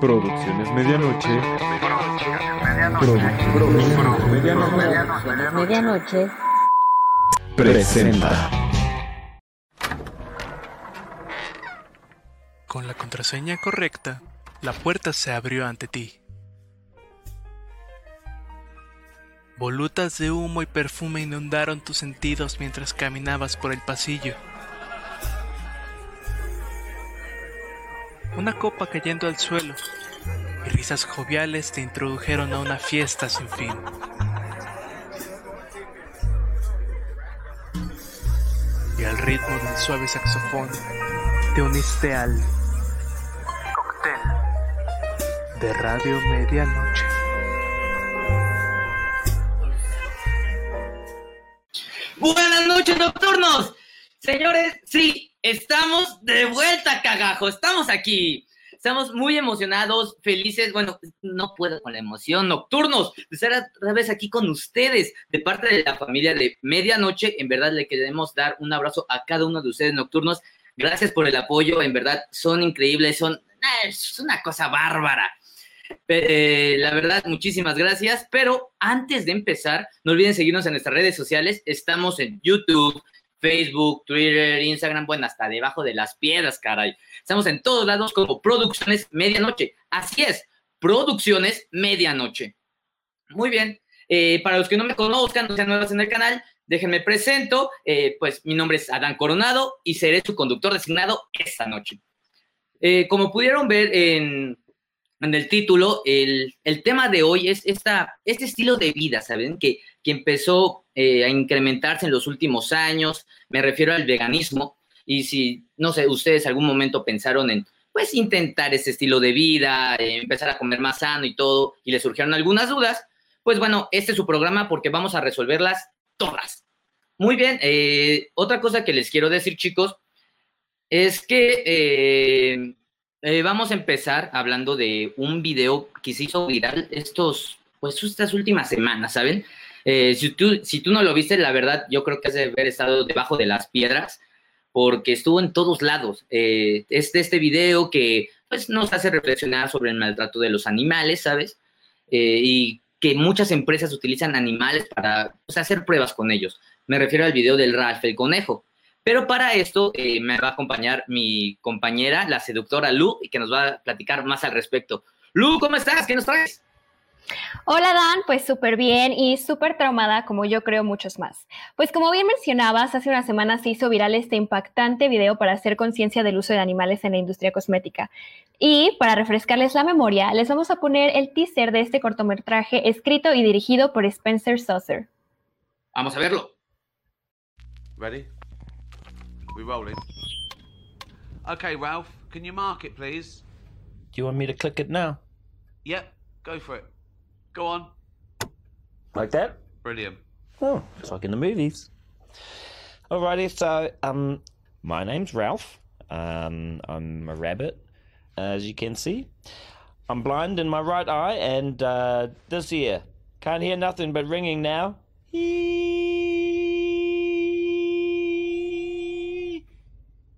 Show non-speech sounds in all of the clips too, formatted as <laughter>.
Producciones Medianoche. Medianoche. Medianoche. Presenta. Con la contraseña correcta, la puerta se abrió ante ti. Volutas de humo y perfume inundaron tus sentidos mientras caminabas por el pasillo. Una copa cayendo al suelo y risas joviales te introdujeron a una fiesta sin fin. Y al ritmo del suave saxofón te uniste al cóctel de Radio Medianoche. Buenas noches, nocturnos. Señores, sí, estamos de vuelta, cagajo. Estamos aquí. Estamos muy emocionados, felices. Bueno, no puedo con la emoción. Nocturnos, de estar otra vez aquí con ustedes, de parte de la familia de Medianoche. En verdad, le queremos dar un abrazo a cada uno de ustedes, nocturnos. Gracias por el apoyo. En verdad, son increíbles. Son es una cosa bárbara. Eh, la verdad, muchísimas gracias. Pero antes de empezar, no olviden seguirnos en nuestras redes sociales. Estamos en YouTube, Facebook, Twitter, Instagram, bueno, hasta debajo de las piedras, caray. Estamos en todos lados como Producciones Medianoche. Así es, Producciones Medianoche. Muy bien. Eh, para los que no me conozcan, no sean nuevos en el canal, déjenme presento. Eh, pues mi nombre es Adán Coronado y seré su conductor designado esta noche. Eh, como pudieron ver en, el título, el, el, tema de hoy es esta, este estilo de vida, ¿saben? Que, que empezó eh, a incrementarse en los últimos años. Me refiero al veganismo. Y si, no sé, ustedes algún momento pensaron en, pues, intentar ese estilo de vida, eh, empezar a comer más sano y todo, y les surgieron algunas dudas, pues bueno, este es su programa porque vamos a resolverlas todas. Muy bien, eh, otra cosa que les quiero decir, chicos, es que vamos a empezar hablando de un video que se hizo viral estos, pues estas últimas semanas, ¿saben? Eh, si, tú, si tú no lo viste, la verdad, yo creo que has de haber estado debajo de las piedras, porque estuvo en todos lados. Eh, este, este video que pues, nos hace reflexionar sobre el maltrato de los animales, ¿sabes? Eh, y que muchas empresas utilizan animales para pues, hacer pruebas con ellos. Me refiero al video del Ralph el conejo. Pero para esto eh, me va a acompañar mi compañera, la seductora Lu, y que nos va a platicar más al respecto. Lu, ¿cómo estás? ¿Qué nos traes? Hola Dan, pues súper bien y súper traumada como yo creo muchos más. Pues como bien mencionabas, hace unas semanas se hizo viral este impactante video para hacer conciencia del uso de animales en la industria cosmética. Y para refrescarles la memoria, les vamos a poner el teaser de este cortometraje escrito y dirigido por Spencer Saucer. Vamos a verlo. Ready? We rolling. Okay, Ralph, can you mark it, please? Do you want me to click it now? Yep, go for it. Go on. Like that? Brilliant. Oh, just like in the movies. Alrighty, so um, my name's Ralph. Um, I'm a rabbit, as you can see. I'm blind in my right eye, and uh, this ear can't hear nothing but ringing now.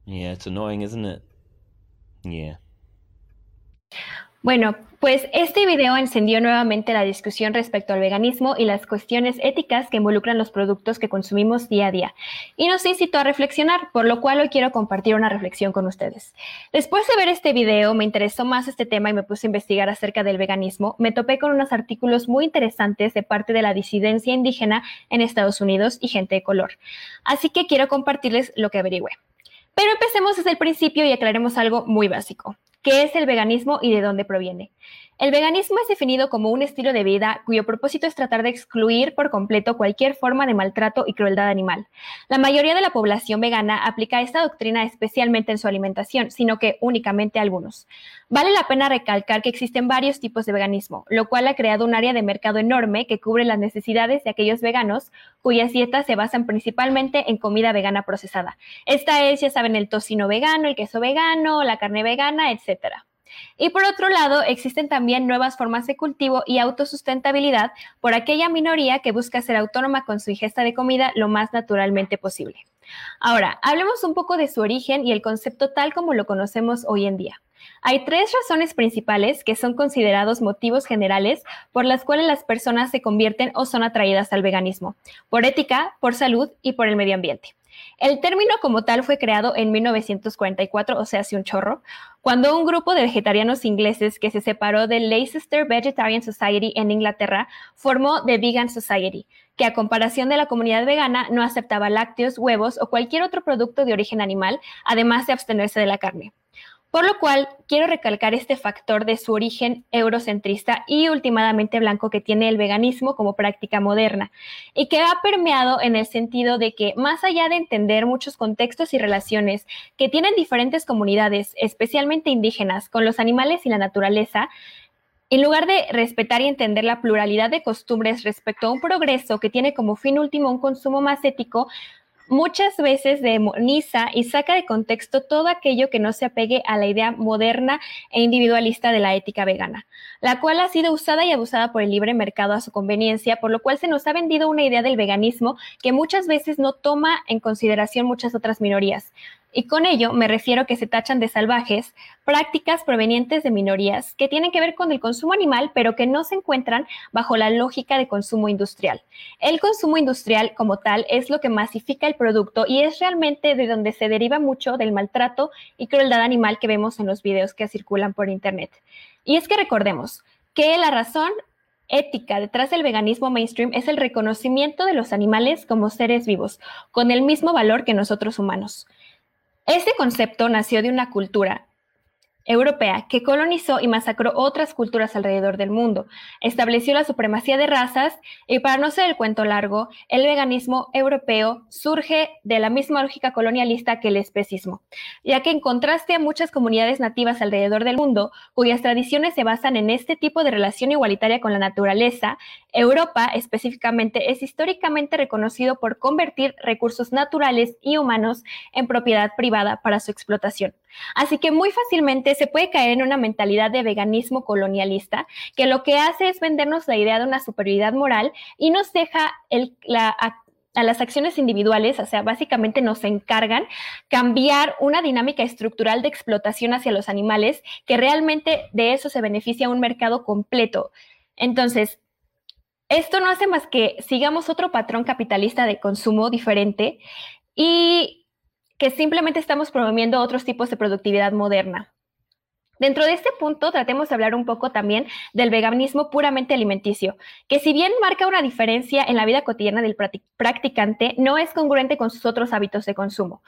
Yeah, it's annoying, isn't it? Yeah. Bueno, pues este video encendió nuevamente la discusión respecto al veganismo y las cuestiones éticas que involucran los productos que consumimos día a día. Y nos incitó a reflexionar, por lo cual hoy quiero compartir una reflexión con ustedes. Después de ver este video, me interesó más este tema y me puse a investigar acerca del veganismo. Me topé con unos artículos muy interesantes de parte de la disidencia indígena en Estados Unidos y gente de color. Así que quiero compartirles lo que averigüé. Pero empecemos desde el principio y aclaremos algo muy básico. ¿Qué es el veganismo y de dónde proviene? El veganismo es definido como un estilo de vida cuyo propósito es tratar de excluir por completo cualquier forma de maltrato y crueldad animal. La mayoría de la población vegana aplica esta doctrina especialmente en su alimentación, sino que únicamente algunos. Vale la pena recalcar que existen varios tipos de veganismo, lo cual ha creado un área de mercado enorme que cubre las necesidades de aquellos veganos cuyas dietas se basan principalmente en comida vegana procesada. Esta es, ya saben, el tocino vegano, el queso vegano, la carne vegana, etcétera. Y por otro lado, existen también nuevas formas de cultivo y autosustentabilidad por aquella minoría que busca ser autónoma con su ingesta de comida lo más naturalmente posible. Ahora, hablemos un poco de su origen y el concepto tal como lo conocemos hoy en día. Hay tres razones principales que son considerados motivos generales por las cuales las personas se convierten o son atraídas al veganismo, por ética, por salud y por el medio ambiente. El término como tal fue creado en 1944, o sea, hace un chorro, cuando un grupo de vegetarianos ingleses que se separó del Leicester Vegetarian Society en Inglaterra formó The Vegan Society, que a comparación de la comunidad vegana no aceptaba lácteos, huevos o cualquier otro producto de origen animal, además de abstenerse de la carne. Por lo cual, quiero recalcar este factor de su origen eurocentrista y últimamente blanco que tiene el veganismo como práctica moderna y que ha permeado en el sentido de que, más allá de entender muchos contextos y relaciones que tienen diferentes comunidades, especialmente indígenas, con los animales y la naturaleza, en lugar de respetar y entender la pluralidad de costumbres respecto a un progreso que tiene como fin último un consumo más ético, muchas veces demoniza y saca de contexto todo aquello que no se apegue a la idea moderna e individualista de la ética vegana, la cual ha sido usada y abusada por el libre mercado a su conveniencia, por lo cual se nos ha vendido una idea del veganismo que muchas veces no toma en consideración muchas otras minorías. Y con ello me refiero que se tachan de salvajes prácticas provenientes de minorías que tienen que ver con el consumo animal, pero que no se encuentran bajo la lógica de consumo industrial. El consumo industrial como tal es lo que masifica el producto y es realmente de donde se deriva mucho del maltrato y crueldad animal que vemos en los videos que circulan por Internet. Y es que recordemos que la razón ética detrás del veganismo mainstream es el reconocimiento de los animales como seres vivos, con el mismo valor que nosotros humanos. Este concepto nació de una cultura europea que colonizó y masacró otras culturas alrededor del mundo, estableció la supremacía de razas y para no ser el cuento largo, el veganismo europeo surge de la misma lógica colonialista que el especismo, ya que en contraste a muchas comunidades nativas alrededor del mundo, cuyas tradiciones se basan en este tipo de relación igualitaria con la naturaleza, Europa específicamente es históricamente reconocido por convertir recursos naturales y humanos en propiedad privada para su explotación. Así que muy fácilmente se puede caer en una mentalidad de veganismo colonialista que lo que hace es vendernos la idea de una superioridad moral y nos deja a las acciones individuales, o sea, básicamente nos encargan cambiar una dinámica estructural de explotación hacia los animales, que realmente de eso se beneficia un mercado completo. Entonces, esto no hace más que sigamos otro patrón capitalista de consumo diferente y que simplemente estamos promoviendo otros tipos de productividad moderna. Dentro de este punto, tratemos de hablar un poco también del veganismo puramente alimenticio, que si bien marca una diferencia en la vida cotidiana del practicante, no es congruente con sus otros hábitos de consumo.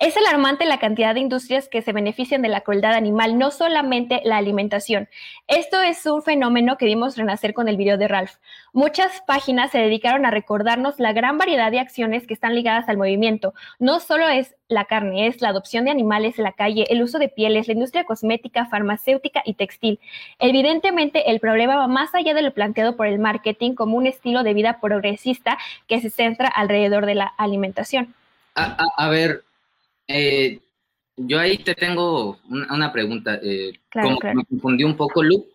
Es alarmante la cantidad de industrias que se benefician de la crueldad animal, no solamente la alimentación. Esto es un fenómeno que vimos renacer con el video de Ralph. Muchas páginas se dedicaron a recordarnos la gran variedad de acciones que están ligadas al movimiento. No solo es la carne, es la adopción de animales en la calle, el uso de pieles, la industria cosmética, farmacéutica y textil. Evidentemente, el problema va más allá de lo planteado por el marketing como un estilo de vida progresista que se centra alrededor de la alimentación. a ver, eh, yo ahí te tengo una, pregunta. Eh, como me confundí un poco, Lu.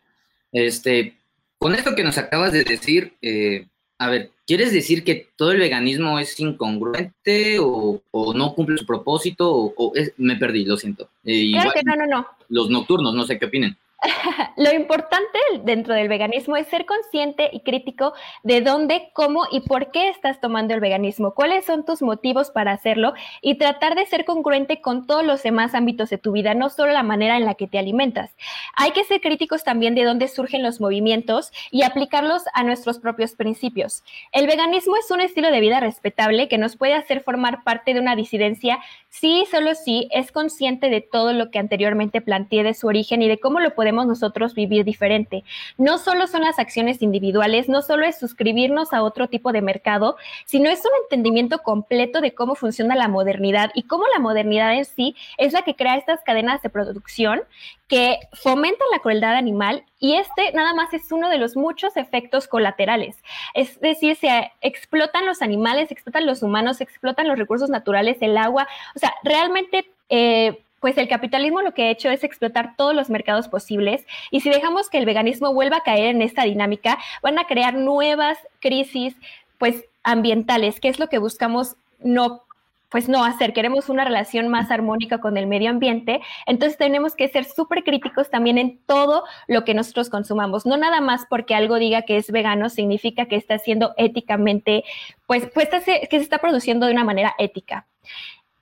Este, con esto que nos acabas de decir, eh, a ver, ¿quieres decir que todo el veganismo es incongruente o, no cumple su propósito? O, me perdí, lo siento. claro que no, no, no. Los nocturnos, no sé qué opinen. <laughs> Lo importante dentro del veganismo es ser consciente y crítico de dónde, cómo y por qué estás tomando el veganismo, cuáles son tus motivos para hacerlo y tratar de ser congruente con todos los demás ámbitos de tu vida, no solo la manera en la que te alimentas. Hay que ser críticos también de dónde surgen los movimientos y aplicarlos a nuestros propios principios. El veganismo es un estilo de vida respetable que nos puede hacer formar parte de una disidencia si solo si es consciente de todo lo que anteriormente planteé de su origen y de cómo lo podemos nosotros vivir diferente. No solo son las acciones individuales, no solo es suscribirnos a otro tipo de mercado, sino es un entendimiento completo de cómo funciona la modernidad y cómo la modernidad en sí es la que crea estas cadenas de producción que fomentan la crueldad animal y este nada más es uno de los muchos efectos colaterales. Es decir, se explotan los animales, explotan los humanos, explotan los recursos naturales, el agua. O sea, realmente... Eh, pues el capitalismo lo que ha hecho es explotar todos los mercados posibles y si dejamos que el veganismo vuelva a caer en esta dinámica, van a crear nuevas crisis pues ambientales, que es lo que buscamos no pues no hacer, queremos una relación más armónica con el medio ambiente, entonces tenemos que ser súper críticos también en todo lo que nosotros consumamos, no nada más porque algo diga que es vegano significa que está siendo éticamente, pues, pues que se está produciendo de una manera ética.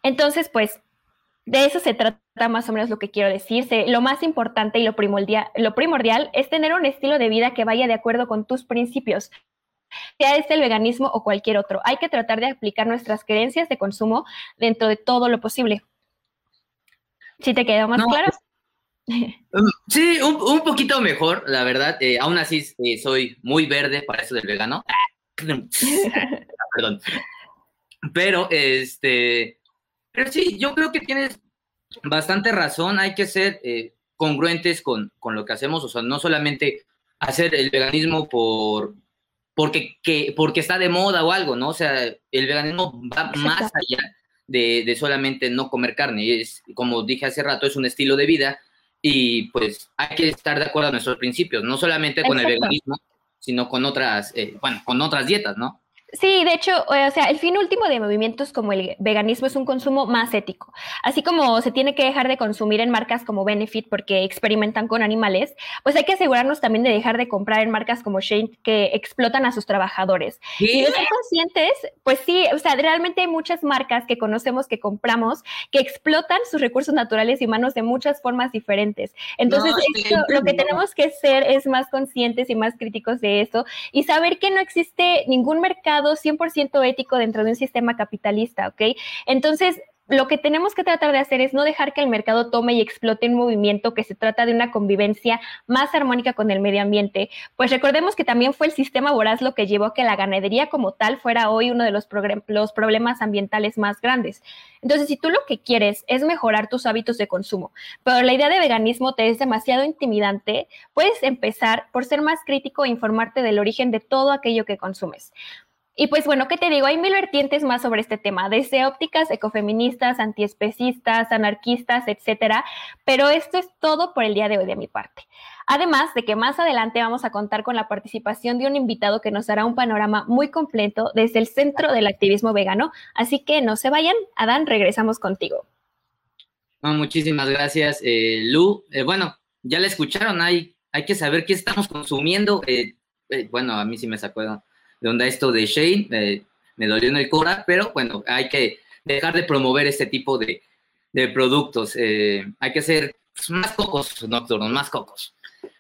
Entonces, pues de eso se trata más o menos lo que quiero decir. lo más importante y lo primordial, lo primordial es tener un estilo de vida que vaya de acuerdo con tus principios, sea este el veganismo o cualquier otro. Hay que tratar de aplicar nuestras creencias de consumo dentro de todo lo posible. ¿Sí te quedó más claro? Um, sí, un, poquito mejor, la verdad. Eh, aún así eh, soy muy verde para eso del vegano. Perdón. <laughs> Pero, este, pero sí, yo creo que tienes bastante razón. Hay que ser eh, congruentes con, con, lo que hacemos. O sea, no solamente hacer el veganismo por porque, que, porque está de moda o algo, ¿no? O sea, el veganismo va más allá de, de solamente no comer carne. Es, como dije hace rato, es un estilo de vida y pues hay que estar de acuerdo a nuestros principios, no solamente con el veganismo, sino con otras, eh, bueno, con otras dietas, ¿no? Sí, de hecho, o sea, el fin último de movimientos como el veganismo es un consumo más ético. Así como se tiene que dejar de consumir en marcas como Benefit porque experimentan con animales, pues hay que asegurarnos también de dejar de comprar en marcas como Shane que explotan a sus trabajadores. Y de ser conscientes, pues sí, o sea, realmente hay muchas marcas que conocemos, que compramos, que explotan sus recursos naturales y humanos de muchas formas diferentes. Entonces, lo que tenemos que ser es más conscientes y más críticos de eso y saber que no existe ningún mercado 100% ético dentro de un sistema capitalista, ¿ok? Entonces, lo que tenemos que tratar de hacer es no dejar que el mercado tome y explote un movimiento que se trata de una convivencia más armónica con el medio ambiente. Pues recordemos que también fue el sistema voraz lo que llevó a que la ganadería como tal fuera hoy uno de los, los problemas ambientales más grandes. Entonces, si tú lo que quieres es mejorar tus hábitos de consumo, pero la idea de veganismo te es demasiado intimidante, puedes empezar por ser más crítico e informarte del origen de todo aquello que consumes. Y pues bueno, ¿qué te digo? Hay mil vertientes más sobre este tema, desde ópticas ecofeministas, antiespecistas, anarquistas, etcétera. Pero esto es todo por el día de hoy de mi parte. Además de que más adelante vamos a contar con la participación de un invitado que nos dará un panorama muy completo desde el centro del activismo vegano. Así que no se vayan. Adán, regresamos contigo. muchísimas gracias, eh, Lu. Eh, bueno, ya la escucharon, hay, hay que saber qué estamos consumiendo. Eh, bueno, a mí sí me sacó de esto de Shane, me dolió en el cora, pero bueno, hay que dejar de promover este tipo de, productos. Eh, hay que hacer más cocos nocturnos, más cocos.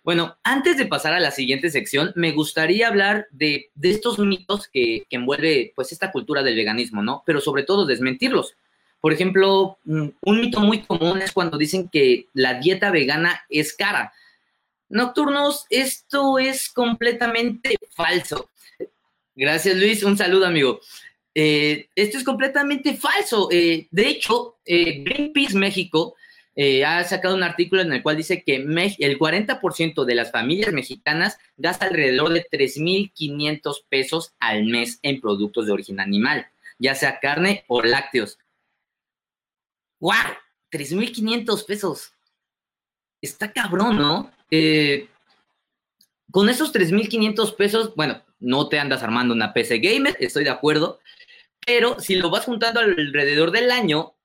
Bueno, antes de pasar a la siguiente sección, me gustaría hablar de, estos mitos que, que, envuelve pues esta cultura del veganismo, ¿no? Pero sobre todo desmentirlos. Por ejemplo, un mito muy común es cuando dicen que la dieta vegana es cara. Nocturnos, esto es completamente falso. Gracias, Luis. Un saludo, amigo. Eh, esto es completamente falso. Eh, de hecho, eh, Greenpeace México ha sacado un artículo en el cual dice que el 40% de las familias mexicanas gasta alrededor de 3.500 pesos al mes en productos de origen animal, ya sea carne o lácteos. ¡Wow! 3.500 pesos. Está cabrón, ¿no? con esos 3.500 pesos, bueno, no te andas armando una PC gamer, estoy de acuerdo, pero si lo vas juntando alrededor del año,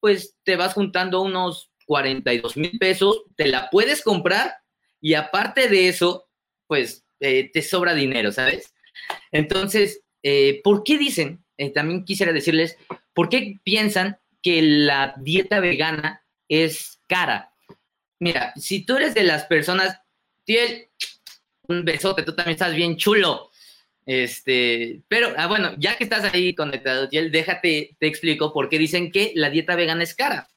pues te vas juntando unos 42 mil pesos, te la puedes comprar y aparte de eso, pues eh, te sobra dinero, ¿sabes? Entonces, eh, ¿por qué dicen? Eh, también quisiera decirles, ¿por qué piensan que la dieta vegana es cara? Mira, si tú eres de las personas, un besote, tú también estás bien chulo. Este, pero, ah, bueno, ya que estás ahí conectado, Tiel, déjate, te explico por qué dicen que la dieta vegana es cara.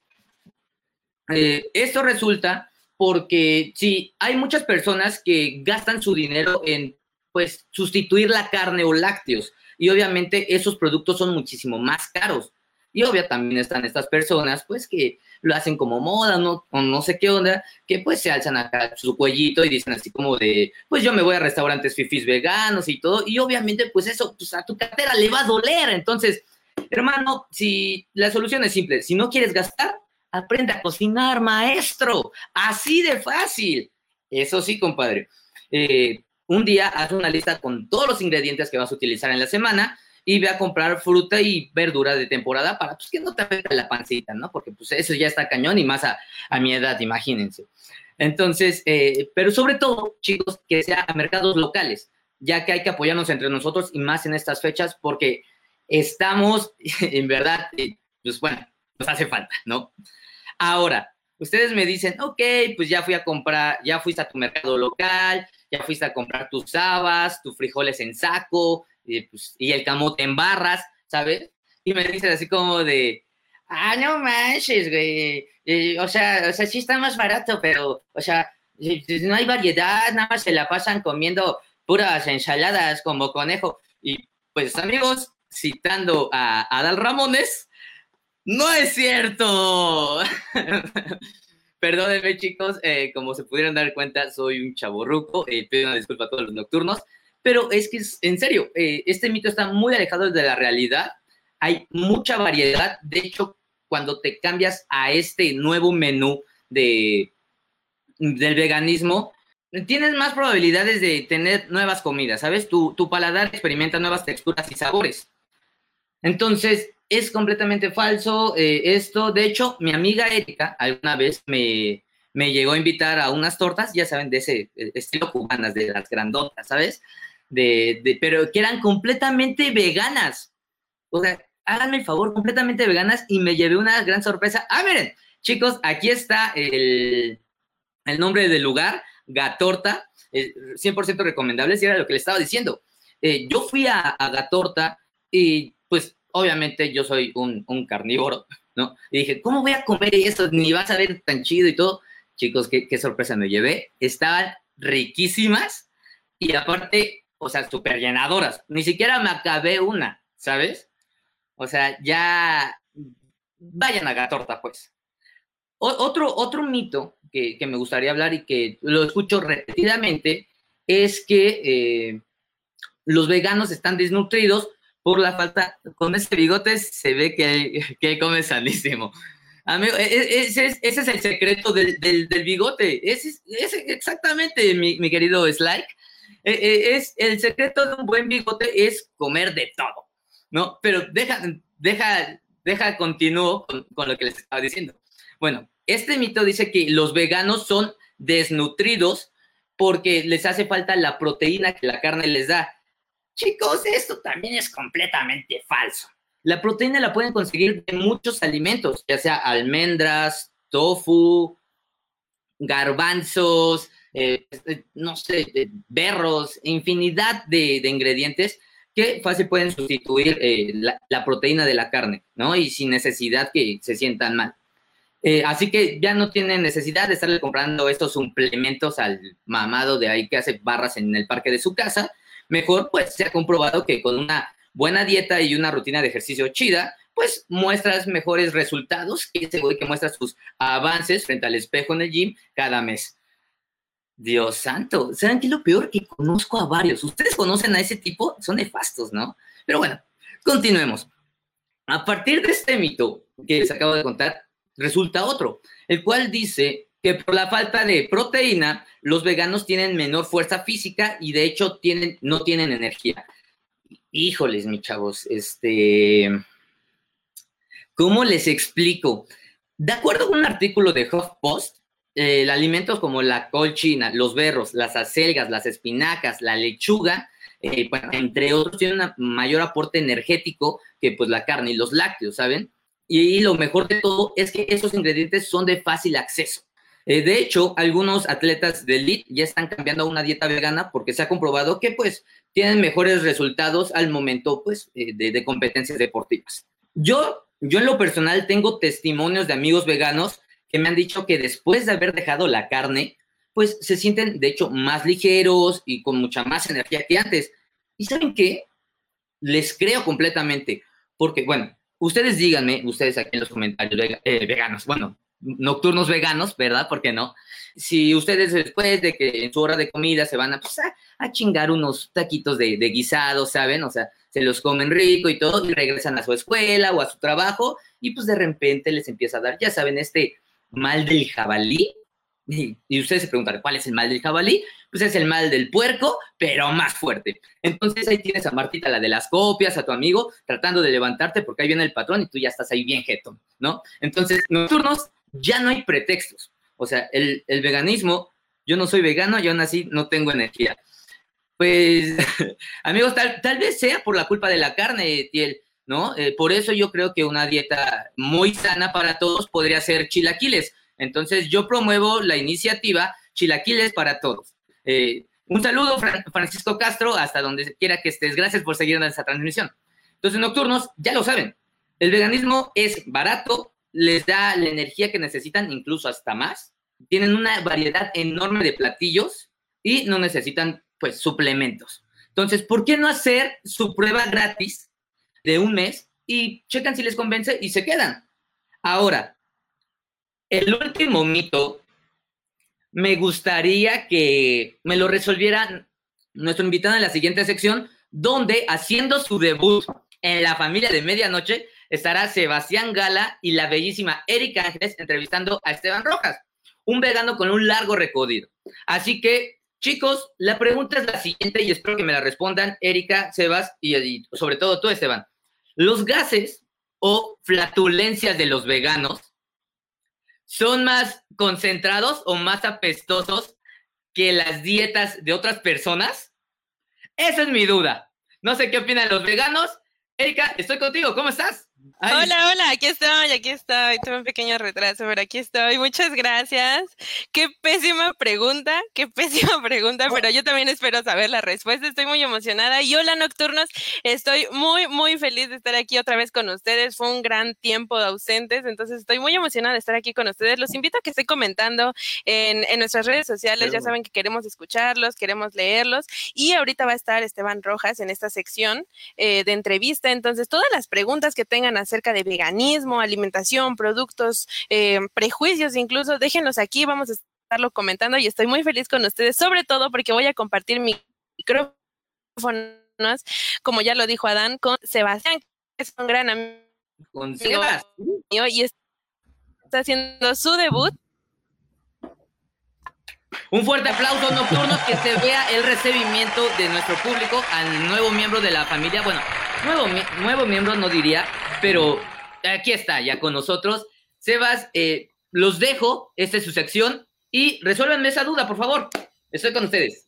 Eh, esto resulta porque sí, hay muchas personas que gastan su dinero en, pues, sustituir la carne o lácteos. Y obviamente esos productos son muchísimo más caros. Y obvio también están estas personas, pues, que lo hacen como moda, ¿no? O no sé qué onda, que pues se alzan acá su cuellito y dicen así como de, pues yo me voy a restaurantes fifis veganos y todo, y obviamente pues eso pues, a tu cartera le va a doler, entonces, hermano, si la solución es simple, si no quieres gastar, aprende a cocinar, maestro, así de fácil. Eso sí, compadre. Eh, un día haz una lista con todos los ingredientes que vas a utilizar en la semana y ve a comprar fruta y verdura de temporada para pues, que no te afecte la pancita, ¿no? Porque pues eso ya está cañón y más a, a mi edad, imagínense. Entonces, eh, pero sobre todo, chicos, que sea a mercados locales, ya que hay que apoyarnos entre nosotros y más en estas fechas porque estamos, <laughs> en verdad, eh, pues bueno, nos hace falta, ¿no? Ahora, ustedes me dicen, ok, pues ya fui a comprar, ya fuiste a tu mercado local, ya fuiste a comprar tus habas, tus frijoles en saco y, pues, y el camote en barras, ¿sabes? Y me dicen así como de, ah, no manches, güey, eh, o, sea, o sea, sí está más barato, pero, o sea, no hay variedad, nada más se la pasan comiendo puras ensaladas como conejo. Y pues amigos, citando a Adal Ramones, no es cierto. <laughs> Perdónenme, chicos, eh, como se pudieran dar cuenta, soy un chaborruco, eh, pido una disculpa a todos los nocturnos, pero es que, en serio, eh, este mito está muy alejado de la realidad. Hay mucha variedad. De hecho, cuando te cambias a este nuevo menú de, del veganismo, tienes más probabilidades de tener nuevas comidas, ¿sabes? Tu, tu paladar experimenta nuevas texturas y sabores. Entonces, es completamente falso eh, esto. De hecho, mi amiga Erika alguna vez me, llegó a invitar a unas tortas, ya saben, de ese eh, estilo cubanas, de las grandotas, ¿sabes? De, pero que eran completamente veganas. O sea, háganme el favor, completamente veganas y me llevé una gran sorpresa. Ah, miren, chicos, aquí está el, nombre del lugar, Gatorta, 100% recomendable, si era lo que le estaba diciendo. Eh, yo fui a, Gatorta y pues obviamente yo soy un, carnívoro, ¿no? Y dije, ¿cómo voy a comer eso? Ni vas a ver tan chido y todo. Chicos, qué, sorpresa me llevé. Estaban riquísimas y aparte, o sea, súper llenadoras. Ni siquiera me acabé una, ¿sabes? O sea, ya vayan a Gatorta, pues. otro, otro mito que, me gustaría hablar y que lo escucho repetidamente es que eh, los veganos están desnutridos por la falta, con ese bigote se ve que, que come sanísimo. Amigo, e, e, ese es, ese es el secreto del, del, bigote. Ese es, exactamente, mi, mi, querido Slike. E, es, el secreto de un buen bigote es comer de todo, ¿no? Pero deja, deja, deja, continúo con, con lo que les estaba diciendo. Bueno, este mito dice que los veganos son desnutridos porque les hace falta la proteína que la carne les da. Chicos, esto también es completamente falso. La proteína la pueden conseguir de muchos alimentos, ya sea almendras, tofu, garbanzos, eh, eh, no sé, eh, berros, infinidad de, ingredientes que fácil pueden sustituir la, proteína de la carne, ¿no? Y sin necesidad que se sientan mal. así que ya no tienen necesidad de estarle comprando estos suplementos al mamado de ahí que hace barras en el parque de su casa, mejor pues se ha comprobado que con una buena dieta y una rutina de ejercicio chida, pues muestras mejores resultados que ese güey que muestra sus avances frente al espejo en el gym cada mes. Dios santo, ¿saben qué es lo peor? Que conozco a varios. Ustedes conocen a ese tipo, son nefastos, ¿no? Pero bueno, continuemos. A partir de este mito que les acabo de contar, resulta otro, el cual dice que por la falta de proteína, los veganos tienen menor fuerza física y de hecho tienen, no tienen energía. Híjoles, mis chavos, este... ¿Cómo les explico? De acuerdo con un artículo de HuffPost, eh, alimentos como la colchina, los berros, las acelgas, las espinacas, la lechuga, eh, entre otros, tienen un mayor aporte energético que pues la carne y los lácteos, ¿saben? Y lo mejor de todo es que esos ingredientes son de fácil acceso. Eh, de hecho, algunos atletas de elite ya están cambiando a una dieta vegana porque se ha comprobado que pues tienen mejores resultados al momento pues eh, de, competencias deportivas. Yo, yo en lo personal tengo testimonios de amigos veganos que me han dicho que después de haber dejado la carne, pues se sienten de hecho más ligeros y con mucha más energía que antes. ¿Y saben qué? Les creo completamente, porque bueno, ustedes díganme, ustedes aquí en los comentarios eh, veganos, bueno, nocturnos veganos, ¿verdad? ¿Por qué no? Si ustedes después de que en su hora de comida se van a, pues, a, chingar unos taquitos de, de, guisado, ¿saben? O sea, se los comen rico y todo y regresan a su escuela o a su trabajo y pues de repente les empieza a dar, ya saben, este mal del jabalí, Y, y ustedes se preguntarán, ¿cuál es el mal del jabalí? Pues es el mal del puerco, pero más fuerte. Entonces ahí tienes a Martita, la de las copias, a tu amigo, tratando de levantarte porque ahí viene el patrón y tú ya estás ahí bien jeto, ¿no? Entonces, nocturnos, ya no hay pretextos. O sea, el, el veganismo, yo no soy vegano, yo aún así no tengo energía. Pues, <laughs> amigos, tal, tal vez sea por la culpa de la carne, Tiel, ¿no? Eh, por eso yo creo que una dieta muy sana para todos podría ser chilaquiles. Entonces, yo promuevo la iniciativa Chilaquiles para Todos. Eh, un saludo, Fran- Francisco Castro, hasta donde quiera que estés. Gracias por seguir en esta transmisión. Entonces, nocturnos, ya lo saben. El veganismo es barato, les da la energía que necesitan, incluso hasta más. Tienen una variedad enorme de platillos y no necesitan, pues, suplementos. Entonces, ¿por qué no hacer su prueba gratis de un mes y checan si les convence y se quedan? Ahora, el último mito, me gustaría que me lo resolviera nuestro invitado en la siguiente sección, donde haciendo su debut en la familia de medianoche estará Sebastián Gala y la bellísima Erika Ángeles entrevistando a Esteban Rojas, un vegano con un largo recorrido. Así que, chicos, la pregunta es la siguiente y espero que me la respondan Erika, Sebas y, y sobre todo tú, Esteban. ¿Los gases o flatulencias de los veganos son más concentrados o más apestosos que las dietas de otras personas? Esa es mi duda. No sé qué opinan los veganos. Erika, estoy contigo. ¿Cómo estás? Ay, Hola, hola, aquí estoy, aquí estoy. Tuve un pequeño retraso, pero aquí estoy. Muchas gracias. Qué pésima pregunta, qué <laughs> pésima pregunta, pero yo también espero saber la respuesta. Estoy muy emocionada. Y hola, nocturnos. Estoy muy, muy feliz de estar aquí otra vez con ustedes. Fue un gran tiempo de ausentes, entonces estoy muy emocionada de estar aquí con ustedes. Los invito a que estén comentando en, en nuestras redes sociales. Ya saben que queremos escucharlos, queremos leerlos. Y ahorita va a estar Esteban Rojas en esta sección eh, de entrevista. Entonces, todas las preguntas que tengan acerca de veganismo, alimentación, productos, eh, prejuicios incluso, déjenlos aquí, vamos a estarlo comentando y estoy muy feliz con ustedes, sobre todo porque voy a compartir mi micrófonos, como ya lo dijo Adán, con Sebastián, que es un gran amigo con Sebas. mío y está haciendo su debut. Un fuerte aplauso nocturno que se vea el recibimiento de nuestro público al nuevo miembro de la familia. Bueno, nuevo, mi- nuevo miembro no diría, pero aquí está ya con nosotros. Sebas, eh, los dejo, esta es su sección y resuélvanme esa duda, por favor. Estoy con ustedes.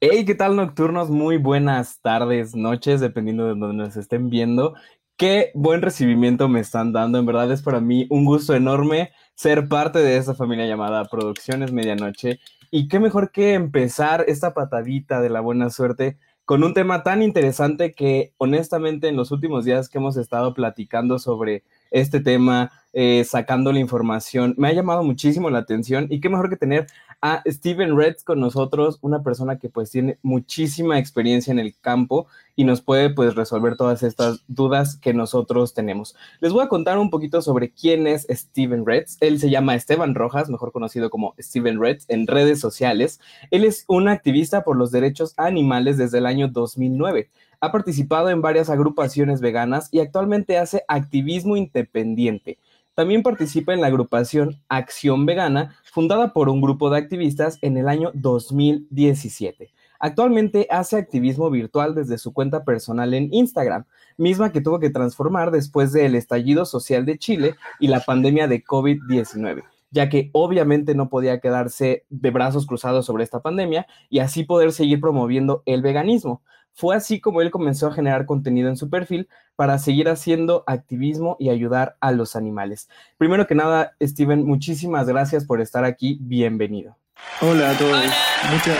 Hey, ¿qué tal nocturnos? Muy buenas tardes, noches, dependiendo de donde nos estén viendo. Qué buen recibimiento me están dando. En verdad es para mí un gusto enorme ser parte de esta familia llamada Producciones Medianoche. Y qué mejor que empezar esta patadita de la buena suerte con un tema tan interesante que honestamente en los últimos días que hemos estado platicando sobre este tema, eh, sacando la información, me ha llamado muchísimo la atención y qué mejor que tener a Steven Reds con nosotros, una persona que pues tiene muchísima experiencia en el campo y nos puede pues resolver todas estas dudas que nosotros tenemos. Les voy a contar un poquito sobre quién es Steven Reds. Él se llama Esteban Rojas, mejor conocido como Steven Reds en redes sociales. Él es un activista por los derechos animales desde el año 2009. Ha participado en varias agrupaciones veganas y actualmente hace activismo independiente. También participa en la agrupación Acción Vegana, fundada por un grupo de activistas en el año 2017. Actualmente hace activismo virtual desde su cuenta personal en Instagram, misma que tuvo que transformar después del estallido social de Chile y la pandemia de COVID-19, ya que obviamente no podía quedarse de brazos cruzados sobre esta pandemia y así poder seguir promoviendo el veganismo. Fue así como él comenzó a generar contenido en su perfil para seguir haciendo activismo y ayudar a los animales. Primero que nada, Steven, muchísimas gracias por estar aquí. Bienvenido. Hola a todos. Hola. Muchas,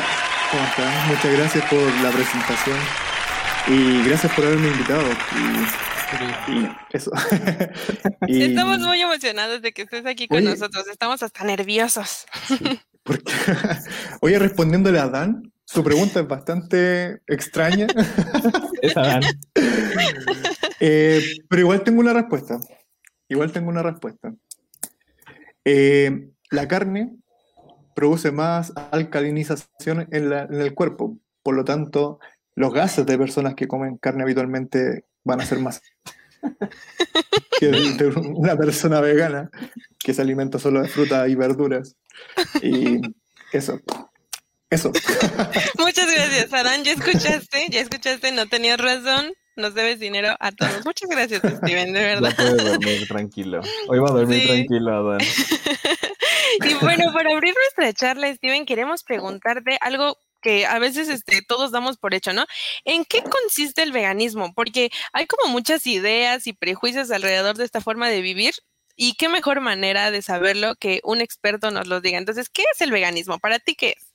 ¿cómo están? Muchas gracias por la presentación y gracias por haberme invitado. Y, y eso. <laughs> Y- Estamos muy emocionados de que estés aquí con Oye. nosotros, estamos hasta nerviosos. porque- <laughs> Oye, respondiéndole a Dan, su pregunta es bastante extraña, <laughs> Es Adán. eh, pero igual tengo una respuesta. Igual tengo una respuesta. Eh, la carne produce más alcalinización en, la- en el cuerpo, por lo tanto, los gases de personas que comen carne habitualmente van a ser más <laughs> que de una persona vegana que se alimenta solo de fruta y verduras. Y eso. Eso. <laughs> Muchas gracias, Adán. Ya escuchaste, ya escuchaste, no tenías razón. Nos debes dinero a todos. Muchas gracias, <laughs> Steven, de verdad. Ya puede dormir tranquilo. Hoy va a dormir Sí. tranquilo, Adán. <laughs> Y bueno, para abrir nuestra charla, Steven, queremos preguntarte algo que a veces este, todos damos por hecho, ¿no? ¿En qué consiste el veganismo? Porque hay como muchas ideas y prejuicios alrededor de esta forma de vivir. Y qué mejor manera de saberlo que un experto nos lo diga. Entonces, ¿qué es el veganismo? ¿Para ti qué es?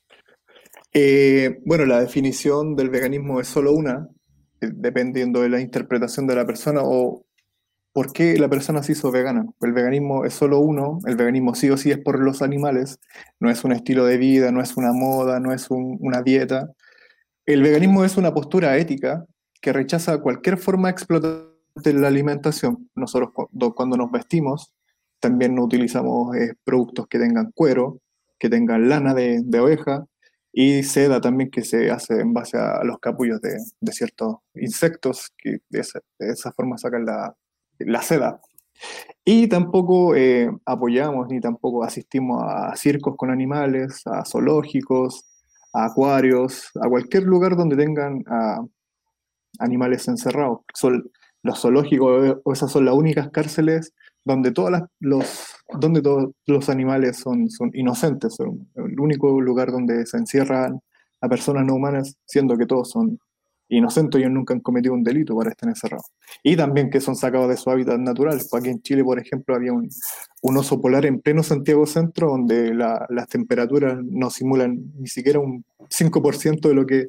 Eh, bueno, la definición del veganismo es solo una, eh, dependiendo de la interpretación de la persona o por qué la persona se hizo vegana. El veganismo es solo uno, el veganismo sí o sí es por los animales, no es un estilo de vida, no es una moda, no es un- una dieta. El veganismo es una postura ética que rechaza cualquier forma explotante de la alimentación. Nosotros cuando, nos vestimos también no utilizamos eh, productos que tengan cuero, que tengan lana de oveja, y seda también que se hace en base a los capullos de, de ciertos insectos que de esa, forma sacan la, la seda. Y tampoco eh, apoyamos ni tampoco asistimos a circos con animales, a zoológicos, a acuarios, a cualquier lugar donde tengan animales encerrados. Son los zoológicos esas son las únicas cárceles donde, todas las- los, donde todos los animales son, son inocentes, el único lugar donde se encierran a personas no humanas, siendo que todos son inocentes, ellos nunca han cometido un delito para estar encerrados. Y también que son sacados de su hábitat natural. Aquí en Chile, por ejemplo, había un, oso polar en pleno Santiago Centro, donde la- las temperaturas no simulan ni siquiera un 5% de lo que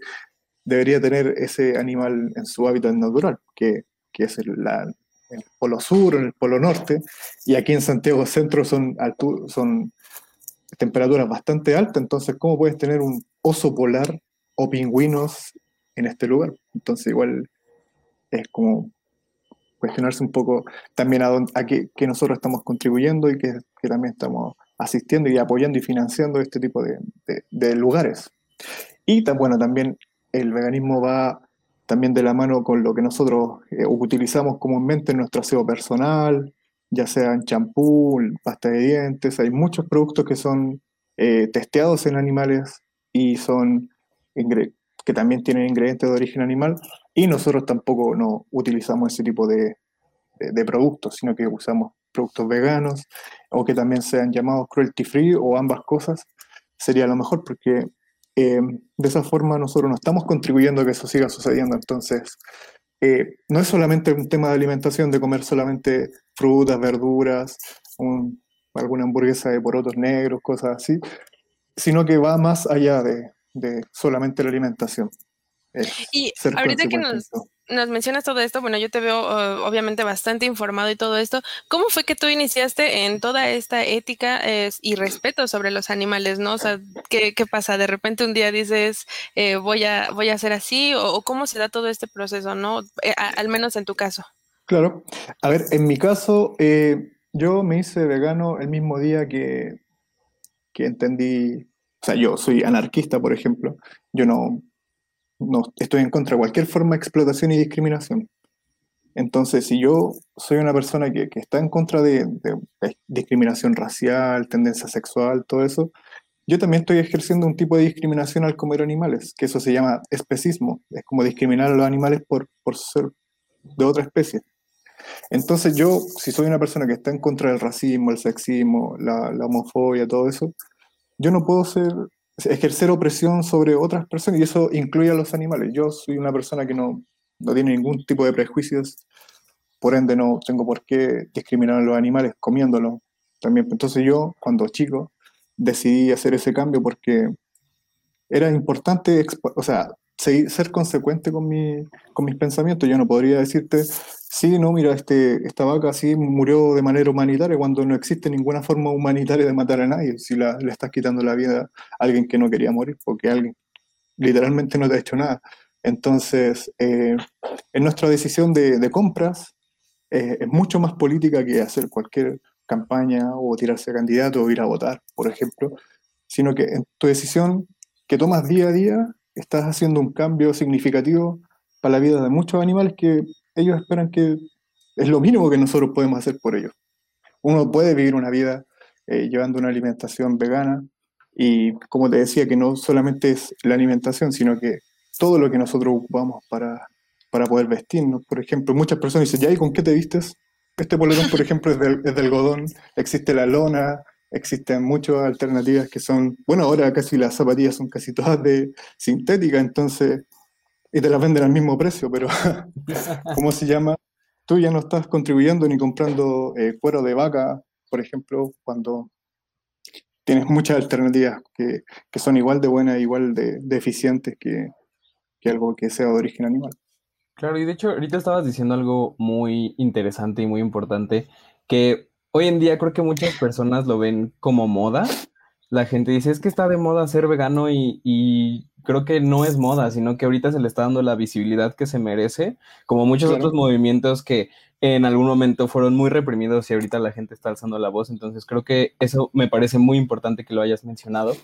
debería tener ese animal en su hábitat natural, que, que es el, la- el polo sur, el polo norte, y aquí en Santiago Centro son, son temperaturas bastante altas, entonces ¿cómo puedes tener un oso polar o pingüinos en este lugar? Entonces igual es como cuestionarse un poco también a, a qué, nosotros estamos contribuyendo y que, que también estamos asistiendo y apoyando y financiando este tipo de, de- de lugares. Y bueno, también el veganismo va también de la mano con lo que nosotros eh, utilizamos comúnmente en nuestro aseo personal, ya sea en champú, pasta de dientes, hay muchos productos que son eh, testeados en animales y son que también tienen ingredientes de origen animal. Y nosotros tampoco no utilizamos ese tipo de- de productos, sino que usamos productos veganos o que también sean llamados cruelty free o ambas cosas, sería lo mejor porque eh, de esa forma nosotros no estamos contribuyendo a que eso siga sucediendo. Entonces, eh, no es solamente un tema de alimentación, de comer solamente frutas, verduras, un- alguna hamburguesa de porotos negros, cosas así, sino que va más allá de, de solamente la alimentación. Es Y ahorita que nos, nos mencionas todo esto, bueno, yo te veo uh, obviamente bastante informado y todo esto. ¿Cómo fue que tú iniciaste en toda esta ética eh, y respeto sobre los animales, no? O sea, ¿qué, qué pasa? De repente un día dices, eh, voy, a, voy a hacer así, o, o cómo se da todo este proceso, ¿no? Eh, a- al menos en tu caso. Claro. A ver, en mi caso, eh, yo me hice vegano el mismo día que, que entendí, o sea, yo soy anarquista, por ejemplo, yo no, no estoy en contra de cualquier forma de explotación y discriminación. Entonces, si yo soy una persona que, que está en contra de, de- discriminación racial, tendencia sexual, todo eso, yo también estoy ejerciendo un tipo de discriminación al comer animales, que eso se llama especismo, es como discriminar a los animales por, por ser de otra especie. Entonces yo, si soy una persona que está en contra del racismo, el sexismo, la, la homofobia, todo eso, yo no puedo ser, ejercer opresión sobre otras personas y eso incluye a los animales. Yo soy una persona que no, no tiene ningún tipo de prejuicios, por ende no tengo por qué discriminar a los animales comiéndolos también. Entonces yo, cuando chico, decidí hacer ese cambio porque era importante, o sea, seguir- ser consecuente con, mi, con mis pensamientos. Yo no podría decirte, sí, no, mira, este, esta vaca sí murió de manera humanitaria cuando no existe ninguna forma humanitaria de matar a nadie. Si la- le estás quitando la vida a alguien que no quería morir, porque alguien literalmente no te ha hecho nada. Entonces, eh, en nuestra decisión de, de compras eh, es mucho más política que hacer cualquier campaña o tirarse a candidato o ir a votar, por ejemplo, sino que en tu decisión que tomas día a día estás haciendo un cambio significativo para la vida de muchos animales que ellos esperan que es lo mínimo que nosotros podemos hacer por ellos. Uno puede vivir una vida eh, llevando una alimentación vegana. Y como te decía, que no solamente es la alimentación, sino que todo lo que nosotros ocupamos para, para poder vestirnos. Por ejemplo, muchas personas dicen, ¿ya y con qué te vistes? Este polerón, por ejemplo, es del, es de algodón, existe la lona, existen muchas alternativas que son, bueno, ahora casi las zapatillas son casi todas de sintética, entonces, y te las venden al mismo precio, pero <laughs> ¿cómo se llama? Tú ya no estás contribuyendo ni comprando eh, cuero de vaca, por ejemplo, cuando tienes muchas alternativas que, que son igual de buenas, igual de, de eficientes que, que algo que sea de origen animal. Claro, y de hecho, ahorita estabas diciendo algo muy interesante y muy importante, que hoy en día creo que muchas personas lo ven como moda. La gente dice, es que está de moda ser vegano y, y creo que no es moda, sino que ahorita se le está dando la visibilidad que se merece, como muchos Claro. otros movimientos que en algún momento fueron muy reprimidos y ahorita la gente está alzando la voz. Entonces creo que eso me parece muy importante que lo hayas mencionado.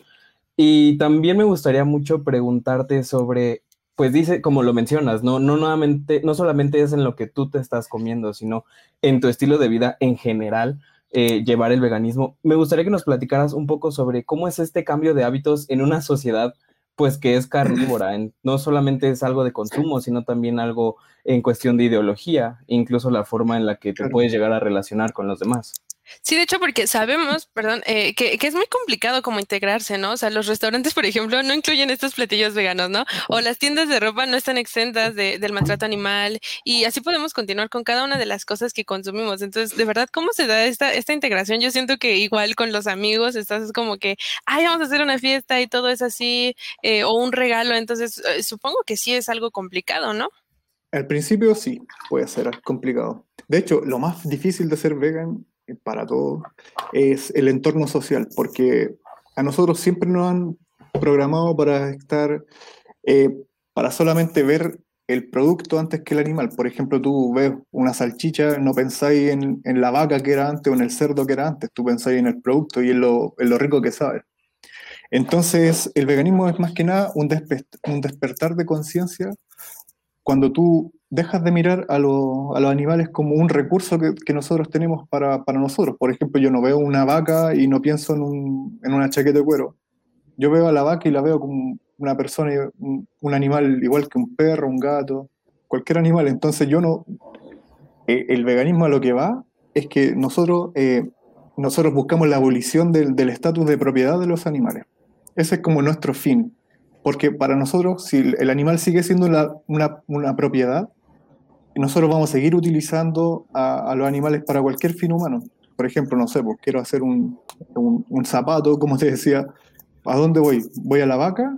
Y también me gustaría mucho preguntarte sobre, pues dice, como lo mencionas, no, no nuevamente, no solamente es en lo que tú te estás comiendo, sino en tu estilo de vida en general, eh, llevar el veganismo. Me gustaría que nos platicaras un poco sobre cómo es este cambio de hábitos en una sociedad, pues que es carnívora. En- no solamente es algo de consumo, sino también algo en cuestión de ideología, incluso la forma en la que te puedes llegar a relacionar con los demás. Sí, de hecho, porque sabemos, perdón, eh, que, que es muy complicado como integrarse, ¿no? O sea, los restaurantes, por ejemplo, no incluyen estos platillos veganos, ¿no? O las tiendas de ropa no están exentas de- del maltrato animal y así podemos continuar con cada una de las cosas que consumimos. Entonces, de verdad, ¿cómo se da esta, esta integración? Yo siento que igual con los amigos estás como que, ay, vamos a hacer una fiesta y todo es así, eh, o un regalo. Entonces, eh, supongo que sí es algo complicado, ¿no? Al principio sí, puede ser complicado. De hecho, lo más difícil de ser vegan para todos es el entorno social, porque a nosotros siempre nos han programado para estar, eh, para solamente ver el producto antes que el animal. Por ejemplo, tú ves una salchicha, no pensáis en, en la vaca que era antes o en el cerdo que era antes, tú pensáis en el producto y en lo, en lo rico que sabe. Entonces, el veganismo es más que nada un, despe- un despertar de conciencia cuando tú dejas de mirar a, lo- a los animales como un recurso que, que nosotros tenemos para, para nosotros. Por ejemplo, yo no veo una vaca y no pienso en, un- en una chaqueta de cuero. Yo veo a la vaca y la veo como una persona, un, un animal igual que un perro, un gato, cualquier animal. Entonces yo no... eh, el veganismo a lo que va es que nosotros, eh, nosotros buscamos la abolición del estatus de propiedad de los animales. Ese es como nuestro fin. Porque para nosotros, si el animal sigue siendo una, propiedad, nosotros vamos a seguir utilizando a, los animales para cualquier fin humano. Por ejemplo, no sé, pues quiero hacer un, un- zapato, como te decía, ¿a dónde voy? ¿Voy a la vaca?